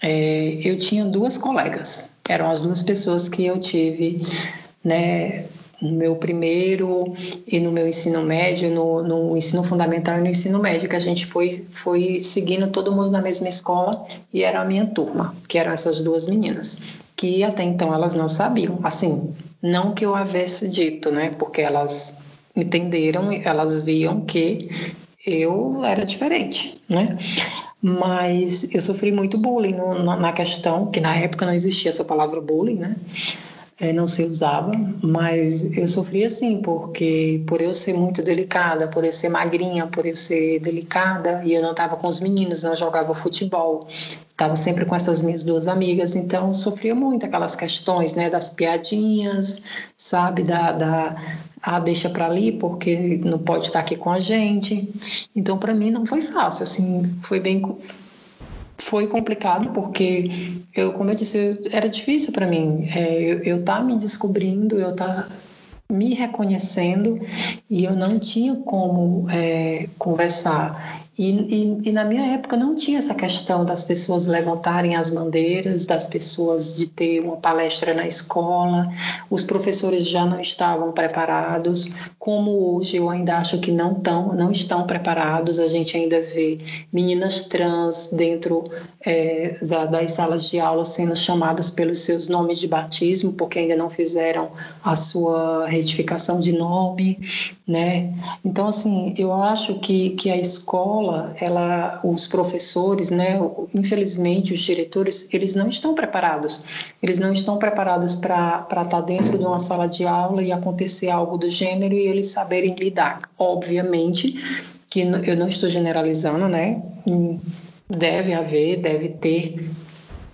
É, eu tinha duas colegas, eram as duas pessoas que eu tive, né, no meu primeiro e no meu ensino médio, no, no, ensino fundamental e no ensino médio, que a gente foi, foi seguindo todo mundo na mesma escola e era a minha turma, que eram essas duas meninas, que até então elas não sabiam. Assim, não que eu havesse dito, né? Porque elas entenderam, elas viam que eu era diferente, né? Mas eu sofri muito bullying no, na questão, que na época não existia essa palavra bullying, né? É, não se usava, mas eu sofri assim, porque por eu ser muito delicada, por eu ser magrinha, por eu ser delicada, e eu não estava com os meninos, não jogava futebol, estava sempre com essas minhas duas amigas, então sofria muito aquelas questões, né, das piadinhas, sabe, da, da ah, deixa para ali porque não pode estar aqui com a gente. Então, para mim não foi fácil, assim, foi bem foi complicado porque eu, como eu disse, era difícil para mim. É, eu, eu tá me descobrindo, eu tá me reconhecendo e eu não tinha como é, conversar. E, e, e, na minha época não tinha essa questão das pessoas levantarem as bandeiras, das pessoas de ter uma palestra na escola, os professores já não estavam preparados, como hoje eu ainda acho que não, tão, não estão preparados, a gente ainda vê meninas trans dentro é, da, das salas de aula sendo chamadas pelos seus nomes de batismo, porque ainda não fizeram a sua retificação de nome, né? Então, assim, eu acho que, que a escola escola, ela, os professores, né, infelizmente os diretores, eles não estão preparados. Eles não estão preparados para estar tá dentro de uma sala de aula e acontecer algo do gênero e eles saberem lidar. Obviamente que eu não estou generalizando, né? Deve haver, deve ter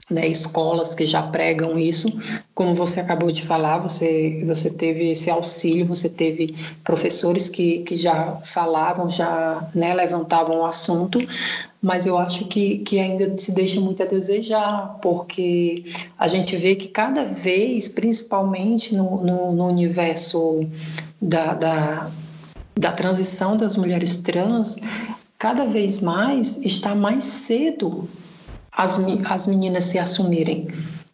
né, escolas que já pregam isso, como você acabou de falar, você, você teve esse auxílio, você teve professores que, que já falavam, já né, levantavam o assunto, mas eu acho que, que ainda se deixa muito a desejar, porque a gente vê que cada vez, principalmente no, no, no universo da, da, da transição das mulheres trans, cada vez mais está mais cedo as, as meninas se assumirem.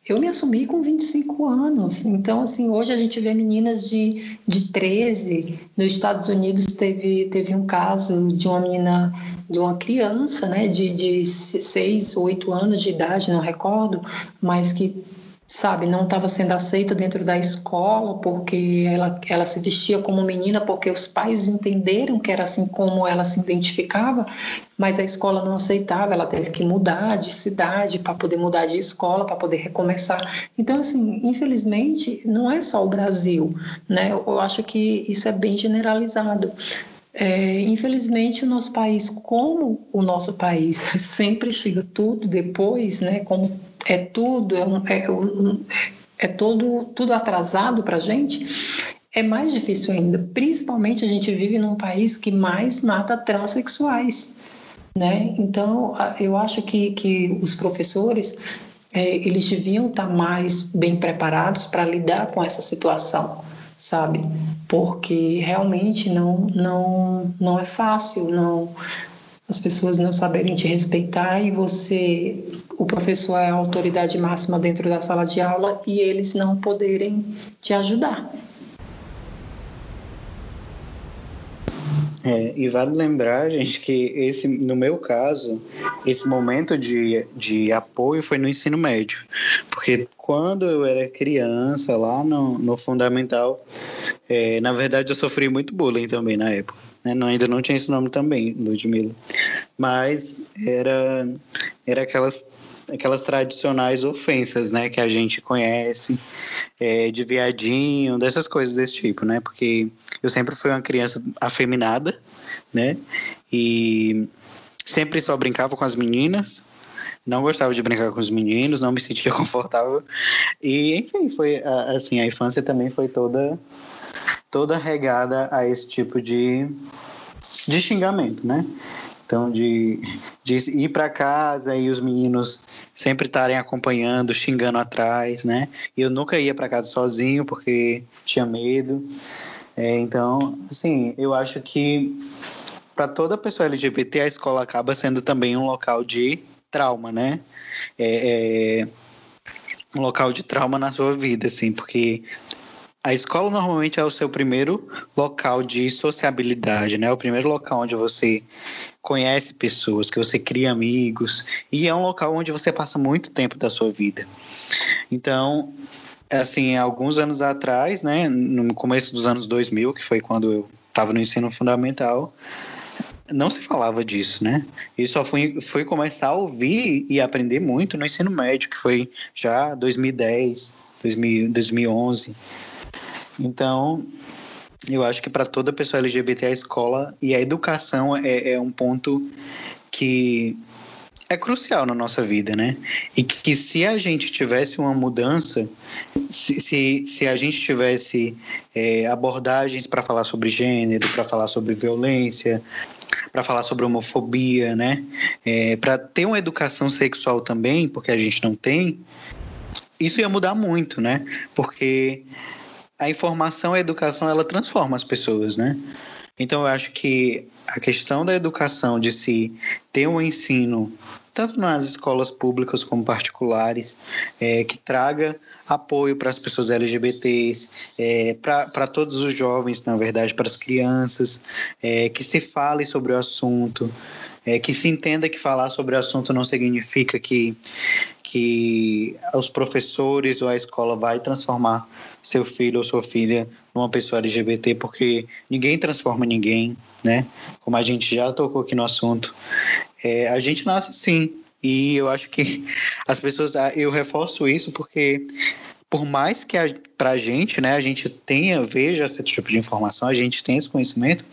Eu me assumi com 25 anos. Então, assim, hoje a gente vê meninas de, de 13. Nos Estados Unidos teve, teve um caso de uma menina, de uma criança, né, de, de 6, 8 anos de idade, não recordo, mas que sabe, não estava sendo aceita dentro da escola porque ela, ela se vestia como menina porque os pais entenderam que era assim como ela se identificava, mas a escola não aceitava, ela teve que mudar de cidade para poder mudar de escola, para poder recomeçar. Então, assim, infelizmente, não é só o Brasil, né? Eu acho que isso é bem generalizado. É, infelizmente, o nosso país, como o nosso país sempre chega tudo depois, né? Como é tudo, é, um, é, um, é todo, tudo atrasado para a gente, é mais difícil ainda. Principalmente a gente vive num país que mais mata transexuais. Né? Então, eu acho que, que os professores é, eles deviam estar mais bem preparados para lidar com essa situação, sabe? Porque realmente não, não, não é fácil, não as pessoas não saberem te respeitar e você, o professor é a autoridade máxima dentro da sala de aula e eles não poderem te ajudar. É, e vale lembrar, gente, que esse, no meu caso, esse momento de, de apoio foi no ensino médio. Porque quando eu era criança, lá no, no fundamental, é, na verdade eu sofri muito bullying também na época. Né? Não, ainda não tinha esse nome também, Ludmilla. Mas era, era aquelas aquelas tradicionais ofensas, né, que a gente conhece, é, de viadinho, dessas coisas desse tipo, né, porque eu sempre fui uma criança afeminada, né, e sempre só brincava com as meninas, não gostava de brincar com os meninos, não me sentia confortável, e enfim, foi assim, a infância também foi toda toda regada a esse tipo de de xingamento, né? Então, de, de ir para casa e os meninos sempre estarem acompanhando, xingando atrás, né? E eu nunca ia para casa sozinho porque tinha medo. É, então, assim, eu acho que para toda pessoa LGBT a escola acaba sendo também um local de trauma, né? É, é um local de trauma na sua vida, assim, porque a escola normalmente é o seu primeiro local de sociabilidade, né? O primeiro local onde você conhece pessoas, que você cria amigos, e é um local onde você passa muito tempo da sua vida. Então, assim, alguns anos atrás, né, no começo dos anos 2000, que foi quando eu estava no ensino fundamental, não se falava disso, né? E só fui, fui começar a ouvir e aprender muito no ensino médio, que foi já 2010, 2000, 2011. Então, eu acho que para toda pessoa LGBT a escola e a educação é, é um ponto que é crucial na nossa vida, né? E que se a gente tivesse uma mudança, se, se, se a gente tivesse é, abordagens para falar sobre gênero, para falar sobre violência, para falar sobre homofobia, né? É, para ter uma educação sexual também, porque a gente não tem, isso ia mudar muito, né? Porque a informação a educação ela transforma as pessoas, né? Então eu acho que a questão da educação, de se ter um ensino tanto nas escolas públicas como particulares, é, que traga apoio para as pessoas LGBTs, é, para todos os jovens, na verdade, para as crianças, é, que se fale sobre o assunto, é, que se entenda que falar sobre o assunto não significa que, que os professores ou a escola vai transformar seu filho ou sua filha numa pessoa LGBT, porque ninguém transforma ninguém, né? Como a gente já tocou aqui no assunto. É, a gente nasce sim. E eu acho que as pessoas. Ah, eu reforço isso porque por mais que a, pra gente, né, a gente tenha, veja esse tipo de informação, a gente tem esse conhecimento,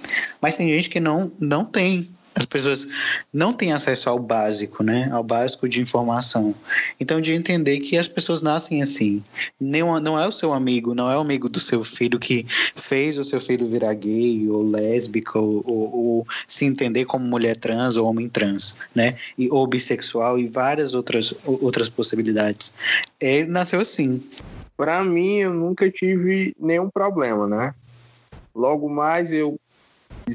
mas tem gente que não, não tem, as pessoas não têm acesso ao básico, né? Ao básico de informação. Então, de entender que as pessoas nascem assim. Não, é o seu amigo, não é o amigo do seu filho que fez o seu filho virar gay ou lésbico ou, ou, ou se entender como mulher trans ou homem trans, né? E, ou bissexual e várias outras, outras possibilidades. Ele nasceu assim. Para mim, eu nunca tive nenhum problema, né? Logo mais eu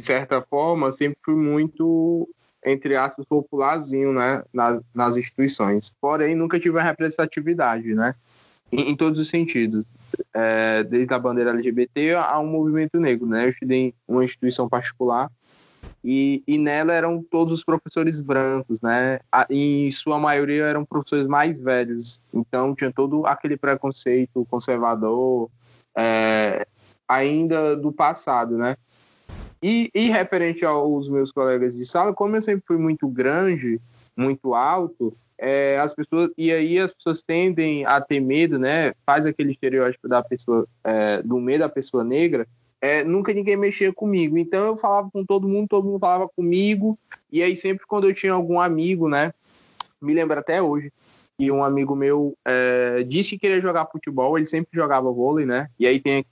de certa forma, sempre fui muito, entre aspas, popularzinho, né, nas, nas instituições. Porém, nunca tive a representatividade, né, em, em todos os sentidos. É, desde a bandeira LGBT a um movimento negro, né. Eu estudei em uma instituição particular e, e nela eram todos os professores brancos, né, em sua maioria eram professores mais velhos. Então, tinha todo aquele preconceito conservador, é, ainda do passado, né? E, e referente aos meus colegas de sala, como eu sempre fui muito grande, muito alto, é, as pessoas e aí as pessoas tendem a ter medo, né? Faz aquele estereótipo da pessoa, é, do medo da pessoa negra. É, nunca ninguém mexia comigo, então eu falava com todo mundo, todo mundo falava comigo. E aí sempre quando eu tinha algum amigo, né? Me lembro até hoje que um amigo meu é, disse que queria jogar futebol, ele sempre jogava vôlei, né? E aí tem,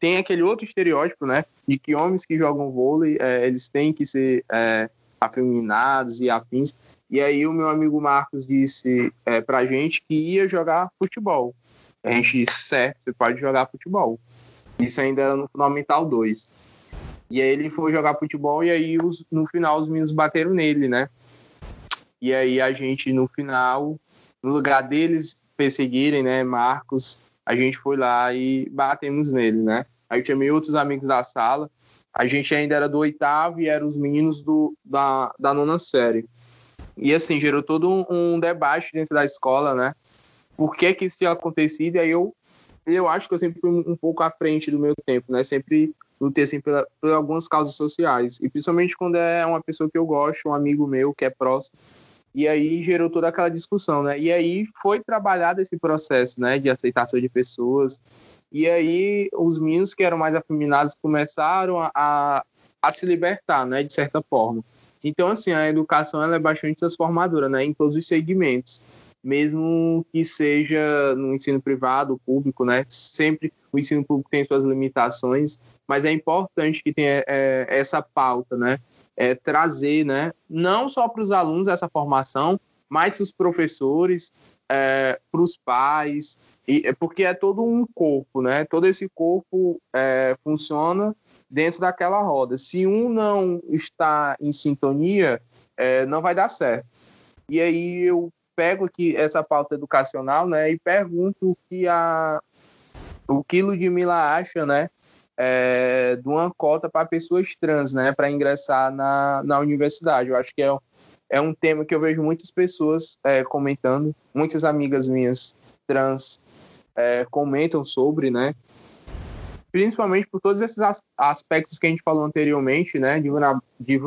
tem aquele outro estereótipo, né? De que homens que jogam vôlei, é, eles têm que ser é, afeminados e afins. E aí o meu amigo Marcos disse é, pra gente que ia jogar futebol. A gente disse, certo, você pode jogar futebol. Isso ainda era no Fundamental 2. E aí ele foi jogar futebol e aí os, no final os meninos bateram nele, né? E aí a gente, no final, no lugar deles perseguirem, né, Marcos, a gente foi lá e batemos nele, né? Aí eu chamei outros amigos da sala, A gente ainda era do oitavo e eram os meninos do, da, da nona série. E assim, gerou todo um, um debate dentro da escola, né? Por que que isso tinha acontecido? E aí eu, eu acho que eu sempre fui um pouco à frente do meu tempo, né? Sempre lutei assim pela, por algumas causas sociais. E principalmente quando é uma pessoa que eu gosto, um amigo meu que é próximo. E aí gerou toda aquela discussão, né? E aí foi trabalhado esse processo, né, de aceitação de pessoas. E aí os meninos que eram mais afeminados começaram a, a se libertar, né, de certa forma. Então, assim, a educação ela é bastante transformadora, né, em todos os segmentos. Mesmo que seja no ensino privado, público, né, sempre o ensino público tem suas limitações, mas é importante que tenha é, essa pauta, né, é, trazer, né, não só para os alunos essa formação, mas para os professores, é, para os pais, e, é porque é todo um corpo, né? Todo esse corpo é, funciona dentro daquela roda. Se um não está em sintonia, é, não vai dar certo. E aí eu pego aqui essa pauta educacional, né, e pergunto o que a o que Ludmilla acha, né, é, de uma cota para pessoas trans, né, para ingressar na, na universidade. Eu acho que é, é um tema que eu vejo muitas pessoas é, comentando, muitas amigas minhas trans é, comentam sobre, né, principalmente por todos esses aspectos que a gente falou anteriormente, né, de, de,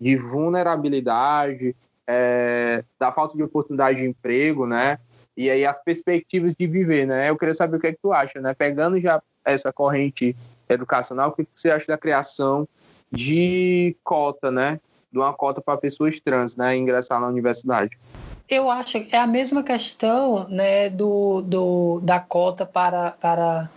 de vulnerabilidade, é, da falta de oportunidade de emprego, né, e aí as perspectivas de viver, né? Eu queria saber o que é que tu acha, né? Pegando já essa corrente educacional, o que você acha da criação de cota, né? De uma cota para pessoas trans, né? Ingressar na universidade. Eu acho que é a mesma questão, né? Do, do da cota para para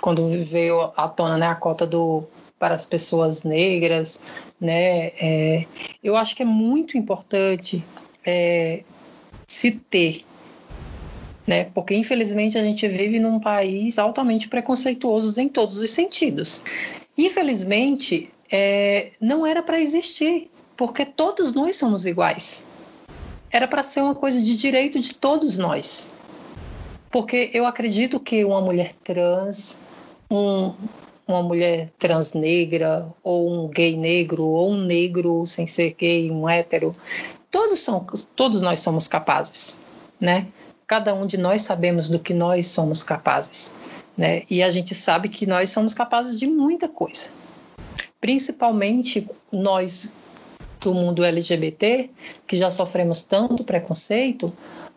quando veio à tona, né? A cota do para as pessoas negras, né? É, eu acho que é muito importante é, se ter né? Porque infelizmente a gente vive num país altamente preconceituoso em todos os sentidos. Infelizmente, é, não era para existir, porque todos nós somos iguais. Era para ser uma coisa de direito de todos nós. Porque eu acredito que uma mulher trans, um, uma mulher trans negra, ou um gay negro, ou um negro sem ser gay, um hétero, todos, são, todos nós somos capazes, né? Cada um de nós sabemos do que nós somos capazes, né? E a gente sabe que nós somos capazes de muita coisa. Principalmente nós do mundo LGBT, que já sofremos tanto preconceito,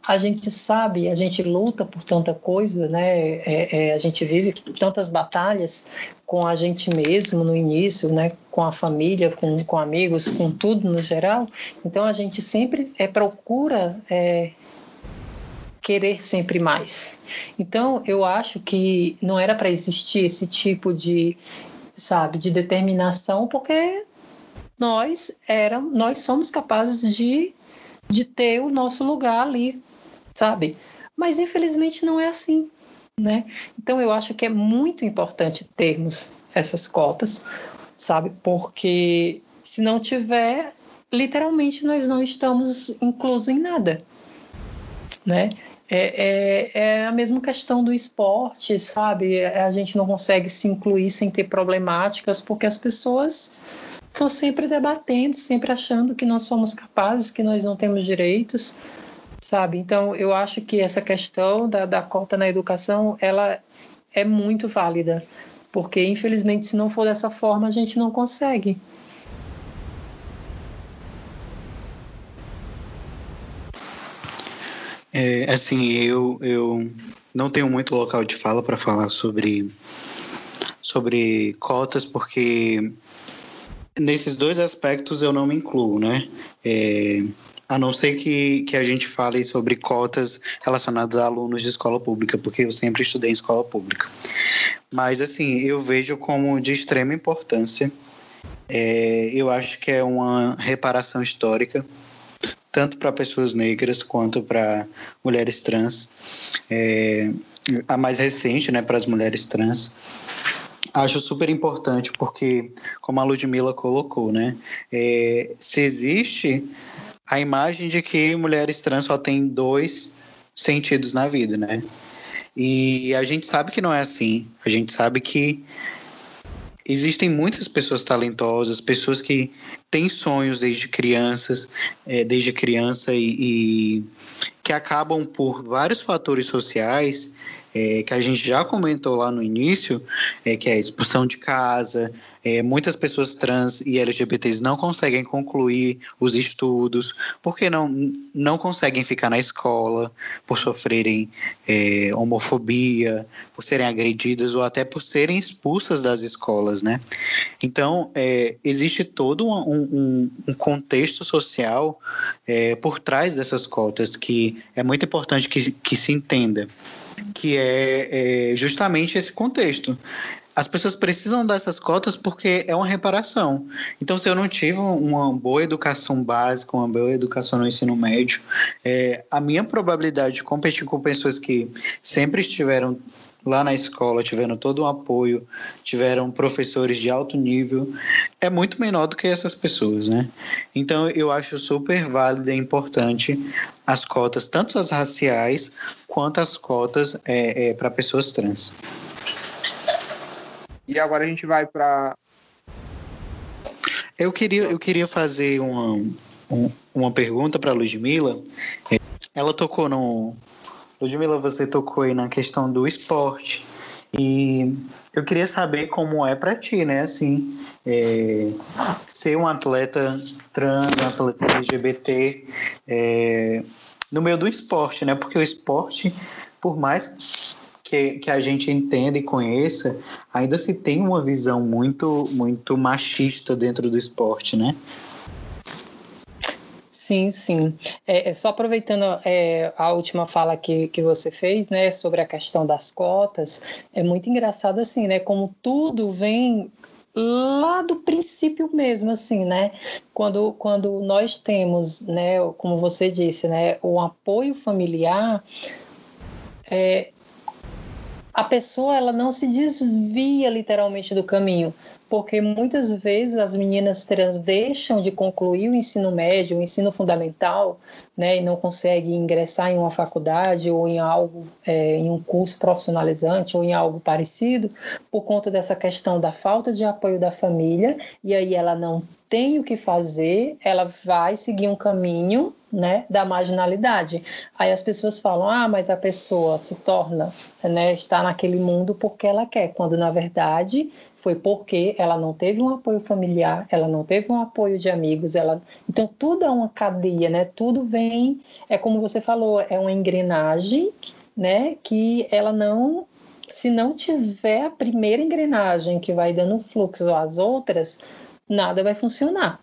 a gente sabe, a gente luta por tanta coisa, né? É, é, a gente vive tantas batalhas com a gente mesmo no início, né? Com a família, com, com amigos, com tudo no geral. Então a gente sempre é, procura é, querer sempre mais. Então, eu acho que não era para existir esse tipo de, sabe, de determinação, porque nós eram, nós somos capazes de, de ter o nosso lugar ali, sabe? Mas infelizmente não é assim, né? Então eu acho que é muito importante termos essas cotas, sabe? Porque se não tiver, literalmente nós não estamos inclusos em nada, né? É, é, é, a mesma questão do esporte, sabe? A gente não consegue se incluir sem ter problemáticas, porque as pessoas estão sempre debatendo, sempre achando que nós somos capazes, que nós não temos direitos, sabe? Então, eu acho que essa questão da, da cota na educação, ela é muito válida, porque, infelizmente, se não for dessa forma, a gente não consegue. É, assim, eu, eu não tenho muito local de fala para falar sobre, sobre cotas, porque nesses dois aspectos eu não me incluo, né? É, a não ser que, que a gente fale sobre cotas relacionadas a alunos de escola pública, porque eu sempre estudei em escola pública. Mas, assim, eu vejo como de extrema importância. É, eu acho que é uma reparação histórica tanto para pessoas negras quanto para mulheres trans. É, a mais recente, né, para as mulheres trans. Acho super importante porque, como a Ludmilla colocou, né, é, se existe a imagem de que mulheres trans só têm dois sentidos na vida, né? E a gente sabe que não é assim. A gente sabe que existem muitas pessoas talentosas, pessoas que têm sonhos desde crianças, é, desde criança e, e que acabam por vários fatores sociais é, que a gente já comentou lá no início, é, que é a expulsão de casa, é, muitas pessoas trans e LGBTs não conseguem concluir os estudos, porque não, não conseguem ficar na escola, por sofrerem é, homofobia, por serem agredidas ou até por serem expulsas das escolas, né? Então, é, existe todo um, um, um contexto social é, por trás dessas cotas que é muito importante que, que se entenda que é, é justamente esse contexto as pessoas precisam dessas cotas porque é uma reparação. Então, se eu não tive uma boa educação básica, uma boa educação no ensino médio, é, a minha probabilidade de competir com pessoas que sempre estiveram lá na escola, tiveram todo um apoio, tiveram professores de alto nível, é muito menor do que essas pessoas, né? Então eu acho super válido e importante as cotas, tanto as raciais quanto as cotas é, é, para pessoas trans. E agora a gente vai para eu queria, eu queria fazer uma, uma pergunta para a Ludmilla. Ela tocou no, Ludmila, você tocou aí na questão do esporte. E eu queria saber como é para ti, né? Assim, é, ser um atleta trans, um atleta LGBT é, no meio do esporte, né? Porque o esporte, por mais que, que a gente entenda e conheça, ainda se tem uma visão muito, muito machista dentro do esporte, né? Sim, sim. É, é, só aproveitando é, a última fala que, que você fez, né, sobre a questão das cotas, é muito engraçado assim, né, como tudo vem lá do princípio mesmo, assim, né? Quando, quando nós temos, né, como você disse, né, o apoio familiar, é, a pessoa ela não se desvia literalmente do caminho, porque muitas vezes as meninas trans deixam de concluir o ensino médio, o ensino fundamental, né, e não conseguem ingressar em uma faculdade ou em algo, é, em um curso profissionalizante ou em algo parecido, por conta dessa questão da falta de apoio da família, e aí ela não tem o que fazer, ela vai seguir um caminho né, da marginalidade. Aí as pessoas falam: "Ah, mas a pessoa se torna, né, está naquele mundo porque ela quer", quando na verdade foi porque ela não teve um apoio familiar, ela não teve um apoio de amigos, ela então tudo é uma cadeia, né? Tudo vem, é como você falou, é uma engrenagem, né? Que ela não, se não tiver a primeira engrenagem que vai dando fluxo às outras, nada vai funcionar,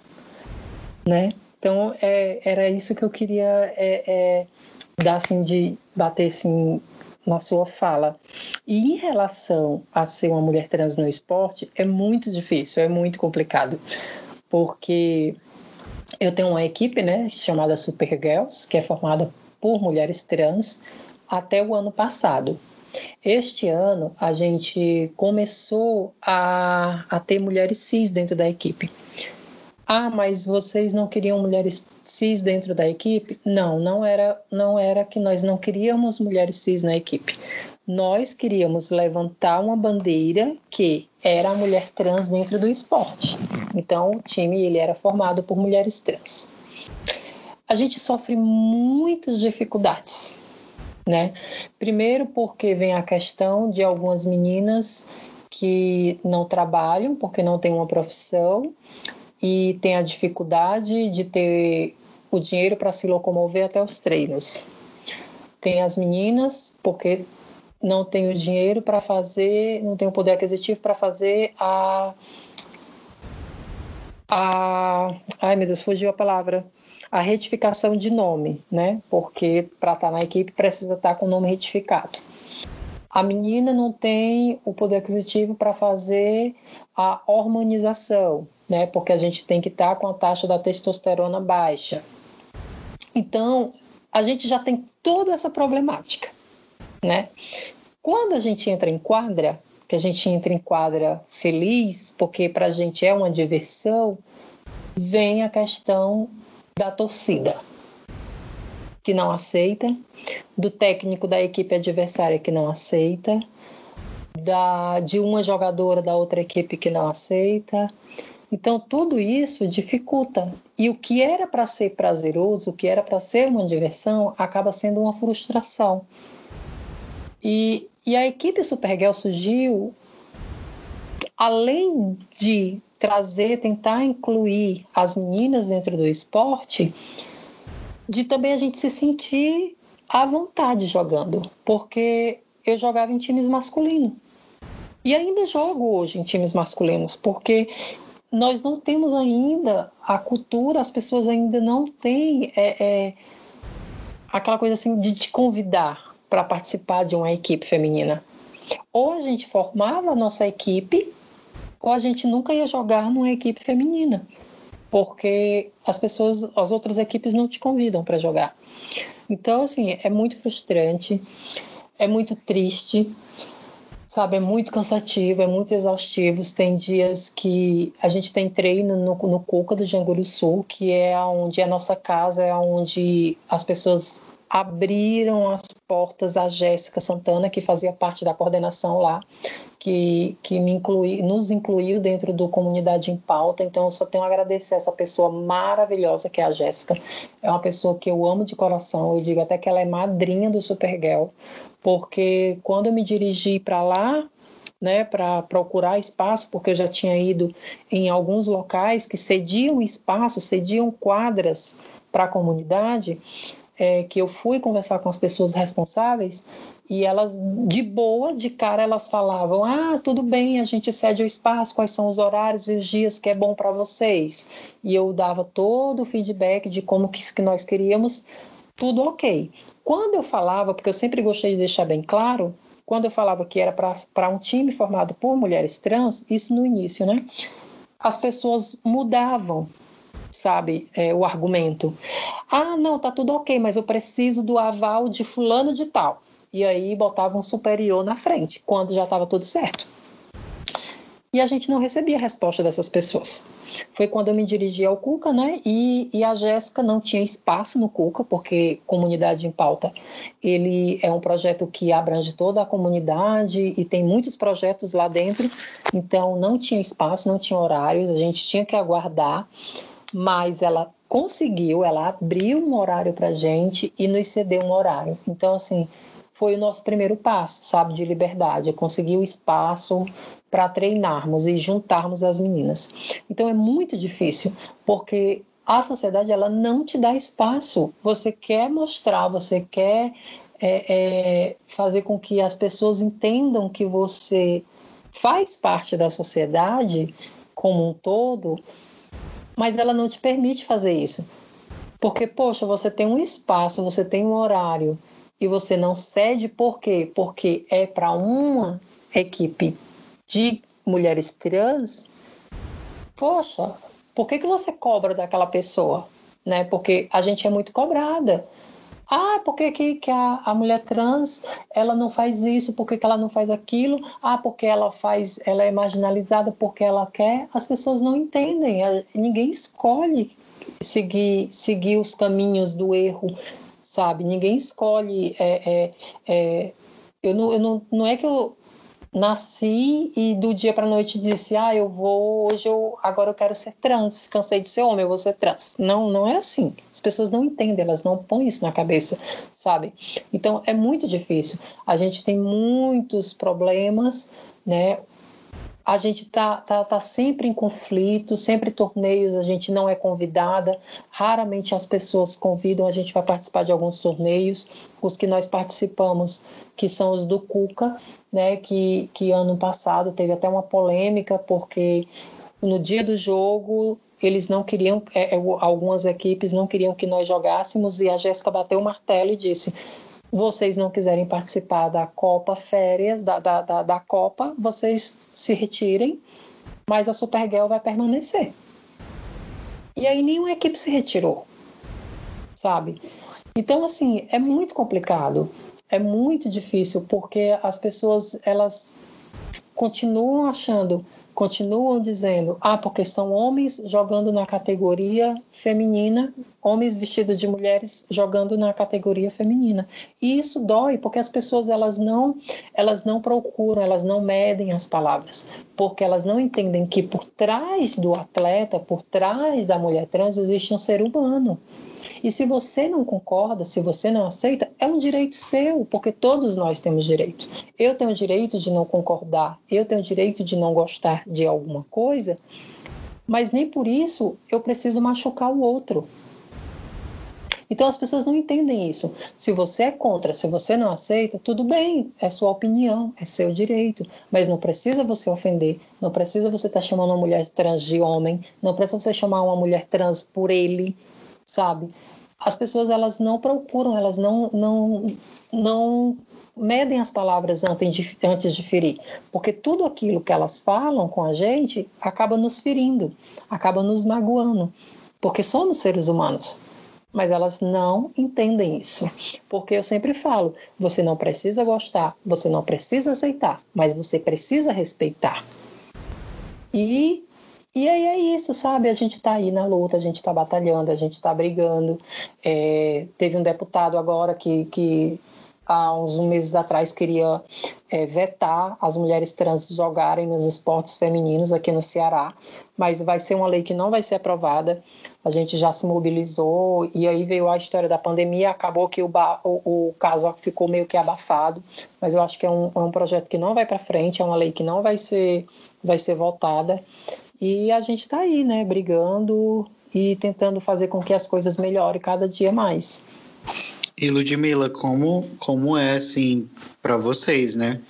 né? Então é, era isso que eu queria é, é, dar assim de bater assim na sua fala. E em relação a ser uma mulher trans no esporte, é muito difícil, é muito complicado, porque eu tenho uma equipe, né, chamada Super Girls, que é formada por mulheres trans até o ano passado. Este ano a gente começou a, a ter mulheres cis dentro da equipe. Ah, mas vocês não queriam mulheres cis dentro da equipe? Não, não era, não era que nós não queríamos mulheres cis na equipe. Nós queríamos levantar uma bandeira que era a mulher trans dentro do esporte. Então, o time ele era formado por mulheres trans. A gente sofre muitas dificuldades, né? Primeiro porque vem a questão de algumas meninas que não trabalham porque não têm uma profissão e tem a dificuldade de ter o dinheiro para se locomover até os treinos. Tem as meninas, porque não tem o dinheiro para fazer, não tem o poder aquisitivo para fazer a, a. Ai meu Deus, fugiu a palavra. A retificação de nome, né? Porque para estar tá na equipe precisa estar tá com o nome retificado. A menina não tem o poder aquisitivo para fazer a hormonização, né? Porque a gente tem que estar com a taxa da testosterona baixa. Então, a gente já tem toda essa problemática, né? Quando a gente entra em quadra, que a gente entra em quadra feliz, porque para a gente é uma diversão, vem a questão da torcida, que não aceita, do técnico da equipe adversária que não aceita, da, de uma jogadora da outra equipe que não aceita. Então, tudo isso dificulta. E o que era para ser prazeroso, o que era para ser uma diversão, acaba sendo uma frustração. E, e a equipe Supergirl surgiu, além de trazer, tentar incluir as meninas dentro do esporte, de também a gente se sentir à vontade jogando, porque eu jogava em times masculinos. E ainda jogo hoje em times masculinos, porque nós não temos ainda a cultura, as pessoas ainda não têm é, é, aquela coisa assim de te convidar para participar de uma equipe feminina. Ou a gente formava a nossa equipe, ou a gente nunca ia jogar numa equipe feminina, porque as pessoas, as outras equipes não te convidam para jogar. Então, assim, é muito frustrante, é muito triste, sabe? É muito cansativo, é muito exaustivo. Tem dias que a gente tem treino no, no Coca do Janguru Sul, que é onde é a nossa casa, é onde as pessoas abriram as portas à Jéssica Santana, que fazia parte da coordenação lá, que, que me inclui, nos incluiu dentro do Comunidade em Pauta. Então, eu só tenho a agradecer essa pessoa maravilhosa que é a Jéssica. É uma pessoa que eu amo de coração. Eu digo até que ela é madrinha do Supergirl, porque quando eu me dirigi para lá, né, para procurar espaço, porque eu já tinha ido em alguns locais que cediam espaço, cediam quadras para a comunidade, é, que eu fui conversar com as pessoas responsáveis e elas, de boa, de cara, elas falavam: Ah, tudo bem, a gente cede o espaço, quais são os horários e os dias que é bom para vocês. E eu dava todo o feedback de como que, que nós queríamos, tudo ok. Quando eu falava, porque eu sempre gostei de deixar bem claro, quando eu falava que era para um time formado por mulheres trans, isso no início, né? As pessoas mudavam sabe, é, o argumento. Ah, não, tá tudo ok, mas eu preciso do aval de fulano de tal. E aí botava um superior na frente, quando já estava tudo certo. E a gente não recebia resposta dessas pessoas. Foi quando eu me dirigi ao Cuca, né? E, e a Jéssica não tinha espaço no Cuca, porque Comunidade em Pauta, ele é um projeto que abrange toda a comunidade e tem muitos projetos lá dentro, então não tinha espaço, não tinha horários, a gente tinha que aguardar mas ela conseguiu, ela abriu um horário para gente e nos cedeu um horário. Então, assim, foi o nosso primeiro passo, sabe, de liberdade, é conseguir o espaço para treinarmos e juntarmos as meninas. Então, é muito difícil, porque a sociedade ela não te dá espaço. Você quer mostrar, você quer é, é, fazer com que as pessoas entendam que você faz parte da sociedade como um todo, mas ela não te permite fazer isso. Porque, poxa, você tem um espaço, você tem um horário e você não cede por quê? Porque é para uma equipe de mulheres trans. Poxa, por que, que você cobra daquela pessoa? Né? Porque a gente é muito cobrada. Ah, por que, que, que a, a, mulher trans ela não faz isso? Por que, que ela não faz aquilo? Ah, porque ela faz, ela é marginalizada porque ela quer. As pessoas não entendem. Ninguém escolhe seguir, seguir os caminhos do erro, sabe? Ninguém escolhe. É, é, é, eu não, eu não, não é que eu nasci e do dia para noite disse, ah, eu vou hoje eu agora eu quero ser trans, cansei de ser homem, eu vou ser trans. Não, não é assim. As pessoas não entendem, elas não põem isso na cabeça, sabe? Então é muito difícil. A gente tem muitos problemas, né? A gente tá, tá, tá sempre em conflito, sempre torneios, a gente não é convidada, raramente as pessoas convidam a gente para participar de alguns torneios. Os que nós participamos, que são os do Cuca, né, que, que ano passado teve até uma polêmica, porque no dia do jogo eles não queriam, é, é algumas equipes não queriam que nós jogássemos, e a Jéssica bateu o martelo e disse: vocês não quiserem participar da Copa Férias, da, da, da, da Copa, vocês se retirem, mas a Supergirl vai permanecer. E aí nenhuma equipe se retirou, sabe? Então, assim, é muito complicado, é muito difícil, porque as pessoas, elas continuam achando continuam dizendo, ah, porque são homens jogando na categoria feminina, homens vestidos de mulheres jogando na categoria feminina. E isso dói, porque as pessoas elas não, elas não procuram, elas não medem as palavras, porque elas não entendem que por trás do atleta, por trás da mulher trans existe um ser humano. E se você não concorda, se você não aceita, é um direito seu, porque todos nós temos direito. Eu tenho o direito de não concordar, eu tenho o direito de não gostar de alguma coisa, mas nem por isso eu preciso machucar o outro. Então as pessoas não entendem isso. Se você é contra, se você não aceita, tudo bem, é sua opinião, é seu direito. Mas não precisa você ofender, não precisa você estar tá chamando uma mulher trans de homem, não precisa você chamar uma mulher trans por ele, sabe? As pessoas elas não procuram, elas não não não medem as palavras antes de, ferir, porque tudo aquilo que elas falam com a gente acaba nos ferindo, acaba nos magoando, porque somos seres humanos. Mas elas não entendem isso. Porque eu sempre falo: você não precisa gostar, você não precisa aceitar, mas você precisa respeitar. E e aí é isso, sabe? A gente está aí na luta, a gente está batalhando, a gente está brigando. É, teve um deputado agora que, que há uns meses atrás queria é, vetar as mulheres trans jogarem nos esportes femininos aqui no Ceará, mas vai ser uma lei que não vai ser aprovada. A gente já se mobilizou e aí veio a história da pandemia, acabou que o, o, o caso ficou meio que abafado, mas eu acho que é um, é um projeto que não vai para frente, é uma lei que não vai ser, vai ser votada. E a gente está aí, né, brigando e tentando fazer com que as coisas melhorem cada dia mais. E Ludmila, como, como é assim para vocês, né?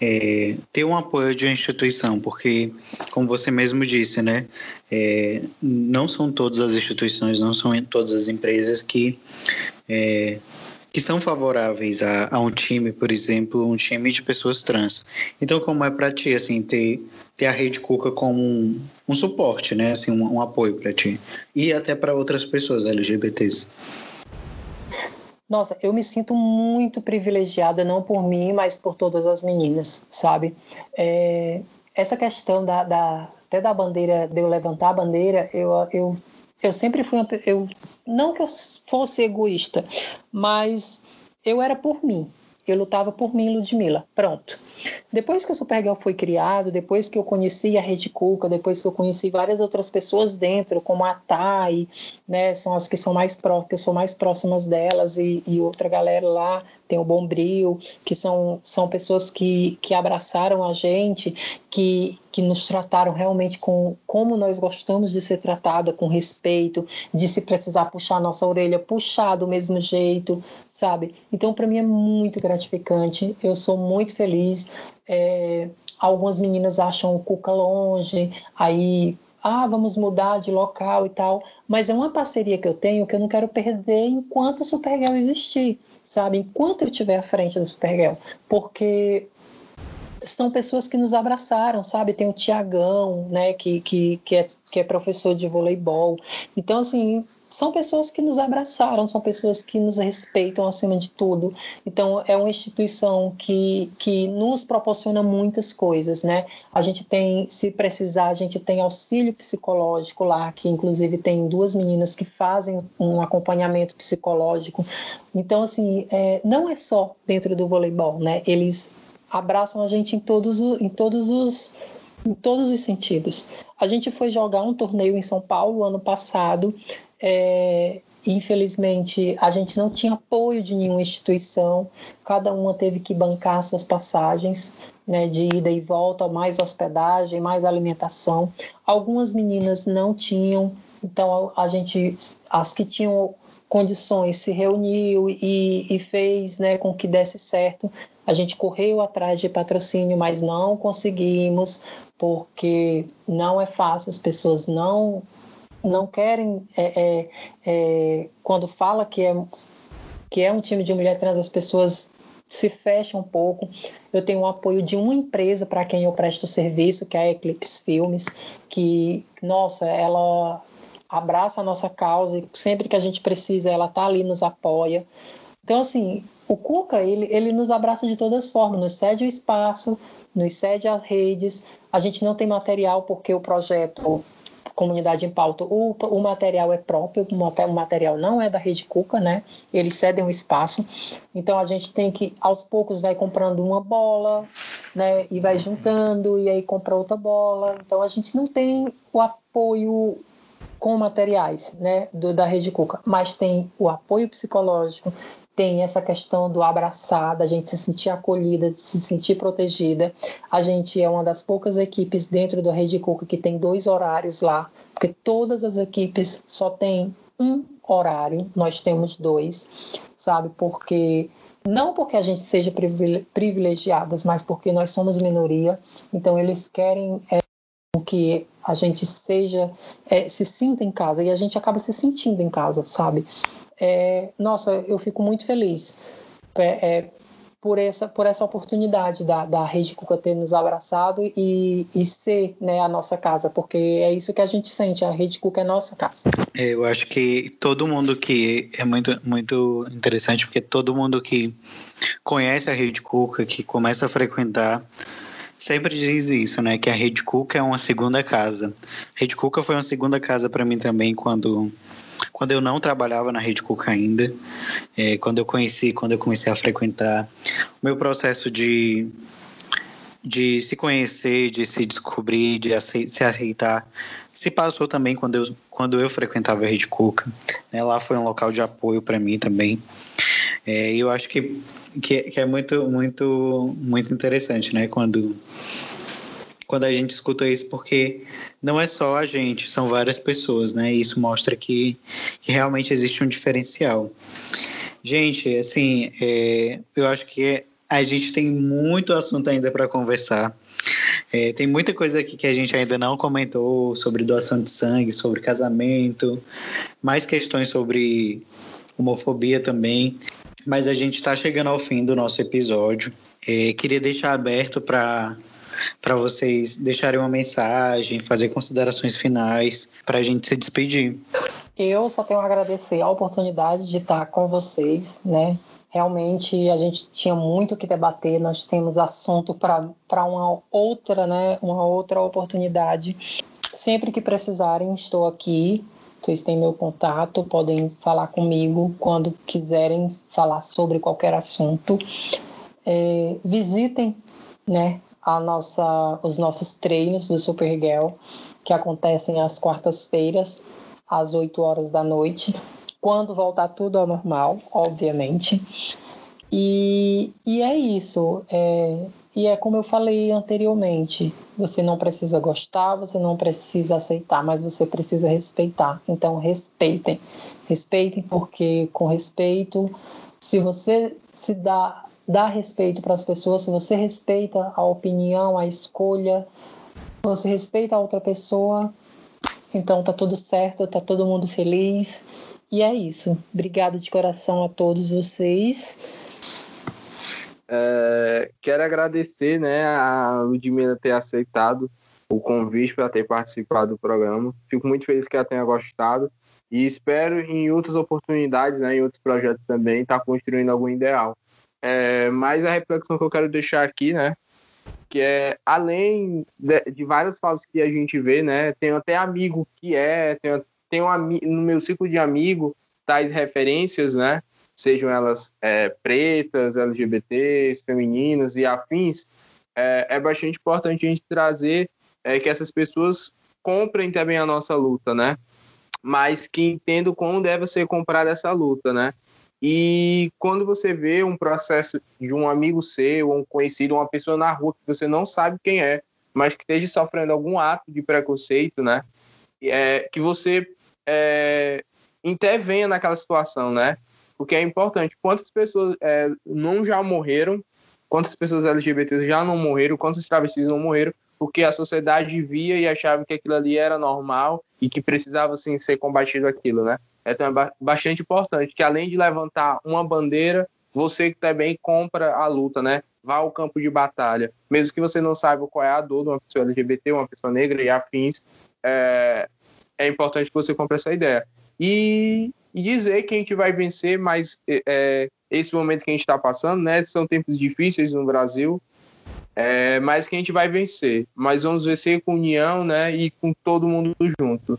É, ter um apoio de uma instituição, porque, como você mesmo disse, né? É, não são todas as instituições, não são todas as empresas que é, que são favoráveis a, a, um time, por exemplo, um time de pessoas trans. Então, como é para ti, assim, ter, ter a Rede Cuca como um, um suporte, né, assim, um, um apoio para ti e até para outras pessoas LGBTs? Nossa, eu me sinto muito privilegiada, não por mim, mas por todas as meninas, sabe? É, essa questão da, da, até da bandeira, de eu levantar a bandeira, eu, eu eu sempre fui uma, eu não que eu fosse egoísta, mas eu era por mim. Eu lutava por mim, Ludmilla. Pronto. Depois que o Supergirl foi criado, depois que eu conheci a Rede Cuca, depois que eu conheci várias outras pessoas dentro, como a Thay, né, são as que são mais próximas, que eu sou mais próximas delas e, e outra galera lá, tem o Bombril, que são, são pessoas que, que abraçaram a gente, que, que nos trataram realmente com como nós gostamos de ser tratada, com respeito, de se precisar puxar a nossa orelha, puxar do mesmo jeito, sabe? Então, para mim é muito gratificante, eu sou muito feliz. É, algumas meninas acham o Cuca longe, aí ah, vamos mudar de local e tal, mas é uma parceria que eu tenho que eu não quero perder enquanto o Supergirl existir sabe? Enquanto eu estiver à frente do Supergirl. Porque são pessoas que nos abraçaram, sabe? Tem o Tiagão, né, que, que, que, é, que é professor de voleibol. Então, assim, são pessoas que nos abraçaram, são pessoas que nos respeitam acima de tudo. Então, é uma instituição que, que nos proporciona muitas coisas, né? A gente tem, se precisar, a gente tem auxílio psicológico lá, que inclusive tem duas meninas que fazem um acompanhamento psicológico. Então, assim, é, não é só dentro do voleibol, né? Eles abraçam a gente em todos, em todos os em todos os sentidos. A gente foi jogar um torneio em São Paulo ano passado é, infelizmente, a gente não tinha apoio de nenhuma instituição, cada uma teve que bancar suas passagens né, de ida e volta, mais hospedagem, mais alimentação. Algumas meninas não tinham, então a gente, as que tinham condições, se reuniu e, e fez né, com que desse certo. A gente correu atrás de patrocínio, mas não conseguimos, porque não é fácil, as pessoas não não querem, é, é, é, quando fala que é, que é um time de mulher trans, as pessoas se fecham um pouco. Eu tenho o apoio de uma empresa para quem eu presto serviço, que é a Eclipse Filmes, que, nossa, ela abraça a nossa causa e sempre que a gente precisa, ela está ali, nos apoia. Então, assim, o Cuca, ele, ele nos abraça de todas as formas, nos cede o espaço, nos cede as redes. A gente não tem material porque o projeto Comunidade em Pauta, o, o material é próprio, o material não é da Rede Cuca, né? Eles cedem um espaço. Então a gente tem que, aos poucos, vai comprando uma bola, né? E vai juntando, e aí compra outra bola. Então a gente não tem o apoio com materiais né, do, da Rede Cuca, mas tem o apoio psicológico, tem essa questão do abraçar, da gente se sentir acolhida, de se sentir protegida. A gente é uma das poucas equipes dentro do Rede Cuca que tem dois horários lá, porque todas as equipes só têm um horário, nós temos dois, sabe? Porque não porque a gente seja privilegiadas, mas porque nós somos minoria, então eles querem é, que a gente seja, é, se sinta em casa e a gente acaba se sentindo em casa, sabe? É, nossa, eu fico muito feliz é, é, por, essa, por essa oportunidade da, da Rede Cuca ter nos abraçado e, e ser né, a nossa casa, porque é isso que a gente sente, a Rede Cuca é nossa casa. É, eu acho que todo mundo que é muito, muito interessante, porque todo mundo que conhece a Rede Cuca, que começa a frequentar, sempre diz isso, né? Que a Rede Cuca é uma segunda casa. Rede Cuca foi uma segunda casa para mim também quando quando eu não trabalhava na Rede Cuca ainda, é, quando eu conheci, quando eu comecei a frequentar, o meu processo de de se conhecer, de se descobrir, de se aceitar, se passou também quando eu, quando eu frequentava a Rede Cuca. Né? Lá foi um local de apoio para mim também. É, eu acho que que, que é muito, muito, muito interessante, né? Quando, quando a gente escuta isso, porque não é só a gente, são várias pessoas, né? E isso mostra que, que realmente existe um diferencial. Gente, assim, é, eu acho que a gente tem muito assunto ainda para conversar. É, tem muita coisa aqui que a gente ainda não comentou sobre doação de sangue, sobre casamento, mais questões sobre homofobia também mas a gente está chegando ao fim do nosso episódio. É, queria deixar aberto para para vocês deixarem uma mensagem, fazer considerações finais, para a gente se despedir. Eu só tenho a agradecer a oportunidade de estar com vocês, né? Realmente a gente tinha muito que debater, nós temos assunto para uma outra, né? Uma outra oportunidade. Sempre que precisarem, estou aqui vocês têm meu contato, podem falar comigo quando quiserem falar sobre qualquer assunto. É, visitem né, a nossa, os nossos treinos do Supergirl, que acontecem às quartas-feiras, às 8 horas da noite, quando voltar tudo ao normal, obviamente. E, e é isso. É, e é como eu falei anteriormente: você não precisa gostar, você não precisa aceitar, mas você precisa respeitar. Então, respeitem. Respeitem, porque com respeito, se você se dá, dá respeito para as pessoas, se você respeita a opinião, a escolha, você respeita a outra pessoa, então tá tudo certo, tá todo mundo feliz. E é isso. Obrigada de coração a todos vocês. É, quero agradecer né, a Ludmilla ter aceitado o convite para ter participado do programa. Fico muito feliz que ela tenha gostado e espero em outras oportunidades, né, em outros projetos também, estar tá construindo algum ideal. É, mas a reflexão que eu quero deixar aqui, né, que é além de, de várias fases que a gente vê, né, tenho até amigo que é, tenho, tenho um, no meu ciclo de amigo tais referências, né, sejam elas é, pretas, LGBTs, femininas e afins, é, é bastante importante a gente trazer é, que essas pessoas comprem também a nossa luta, né? Mas que entendam como deve ser comprada essa luta, né? E quando você vê um processo de um amigo seu, um conhecido, uma pessoa na rua que você não sabe quem é, mas que esteja sofrendo algum ato de preconceito, né? É, que você é, intervenha naquela situação, né? Porque é importante. Quantas pessoas é, não já morreram, quantas pessoas LGBTs já não morreram, quantos travestis não morreram, porque a sociedade via e achava que aquilo ali era normal e que precisava sim ser combatido aquilo, né? Então é bastante importante que além de levantar uma bandeira, você também compra a luta, né? Vá ao campo de batalha, mesmo que você não saiba qual é a dor de uma pessoa LGBT, uma pessoa negra e afins, é, é importante que você compre essa ideia. E e dizer que a gente vai vencer, mas é, esse momento que a gente está passando, né? São tempos difíceis no Brasil, é, mas que a gente vai vencer. Mas vamos vencer com união, né? E com todo mundo junto.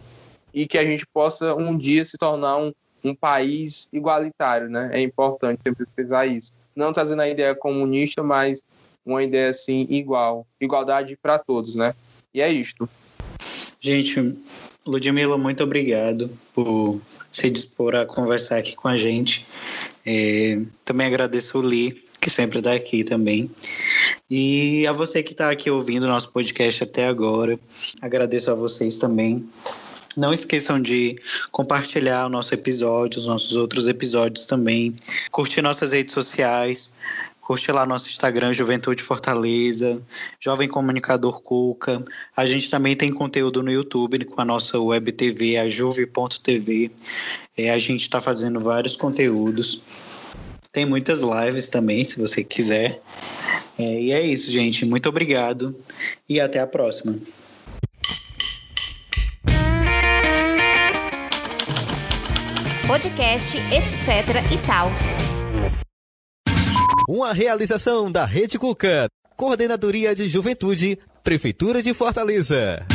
E que a gente possa um dia se tornar um, um país igualitário, né? É importante sempre pesar isso. Não trazendo a ideia comunista, mas uma ideia assim igual, igualdade para todos, né? E é isto. Gente, Ludmila, muito obrigado por se dispor a conversar aqui com a gente. É, também agradeço o Li, que sempre está aqui também. E a você que está aqui ouvindo o nosso podcast até agora, agradeço a vocês também. Não esqueçam de compartilhar o nosso episódio, os nossos outros episódios também. Curtir nossas redes sociais. Curte lá nosso Instagram, Juventude Fortaleza, Jovem Comunicador Cuca. A gente também tem conteúdo no YouTube com a nossa web TV, a juve.tv. É, a gente está fazendo vários conteúdos. Tem muitas lives também, se você quiser. É, e é isso, gente. Muito obrigado e até a próxima. Podcast, etc e tal. Uma realização da Rede Cuca, Coordenadoria de Juventude, Prefeitura de Fortaleza.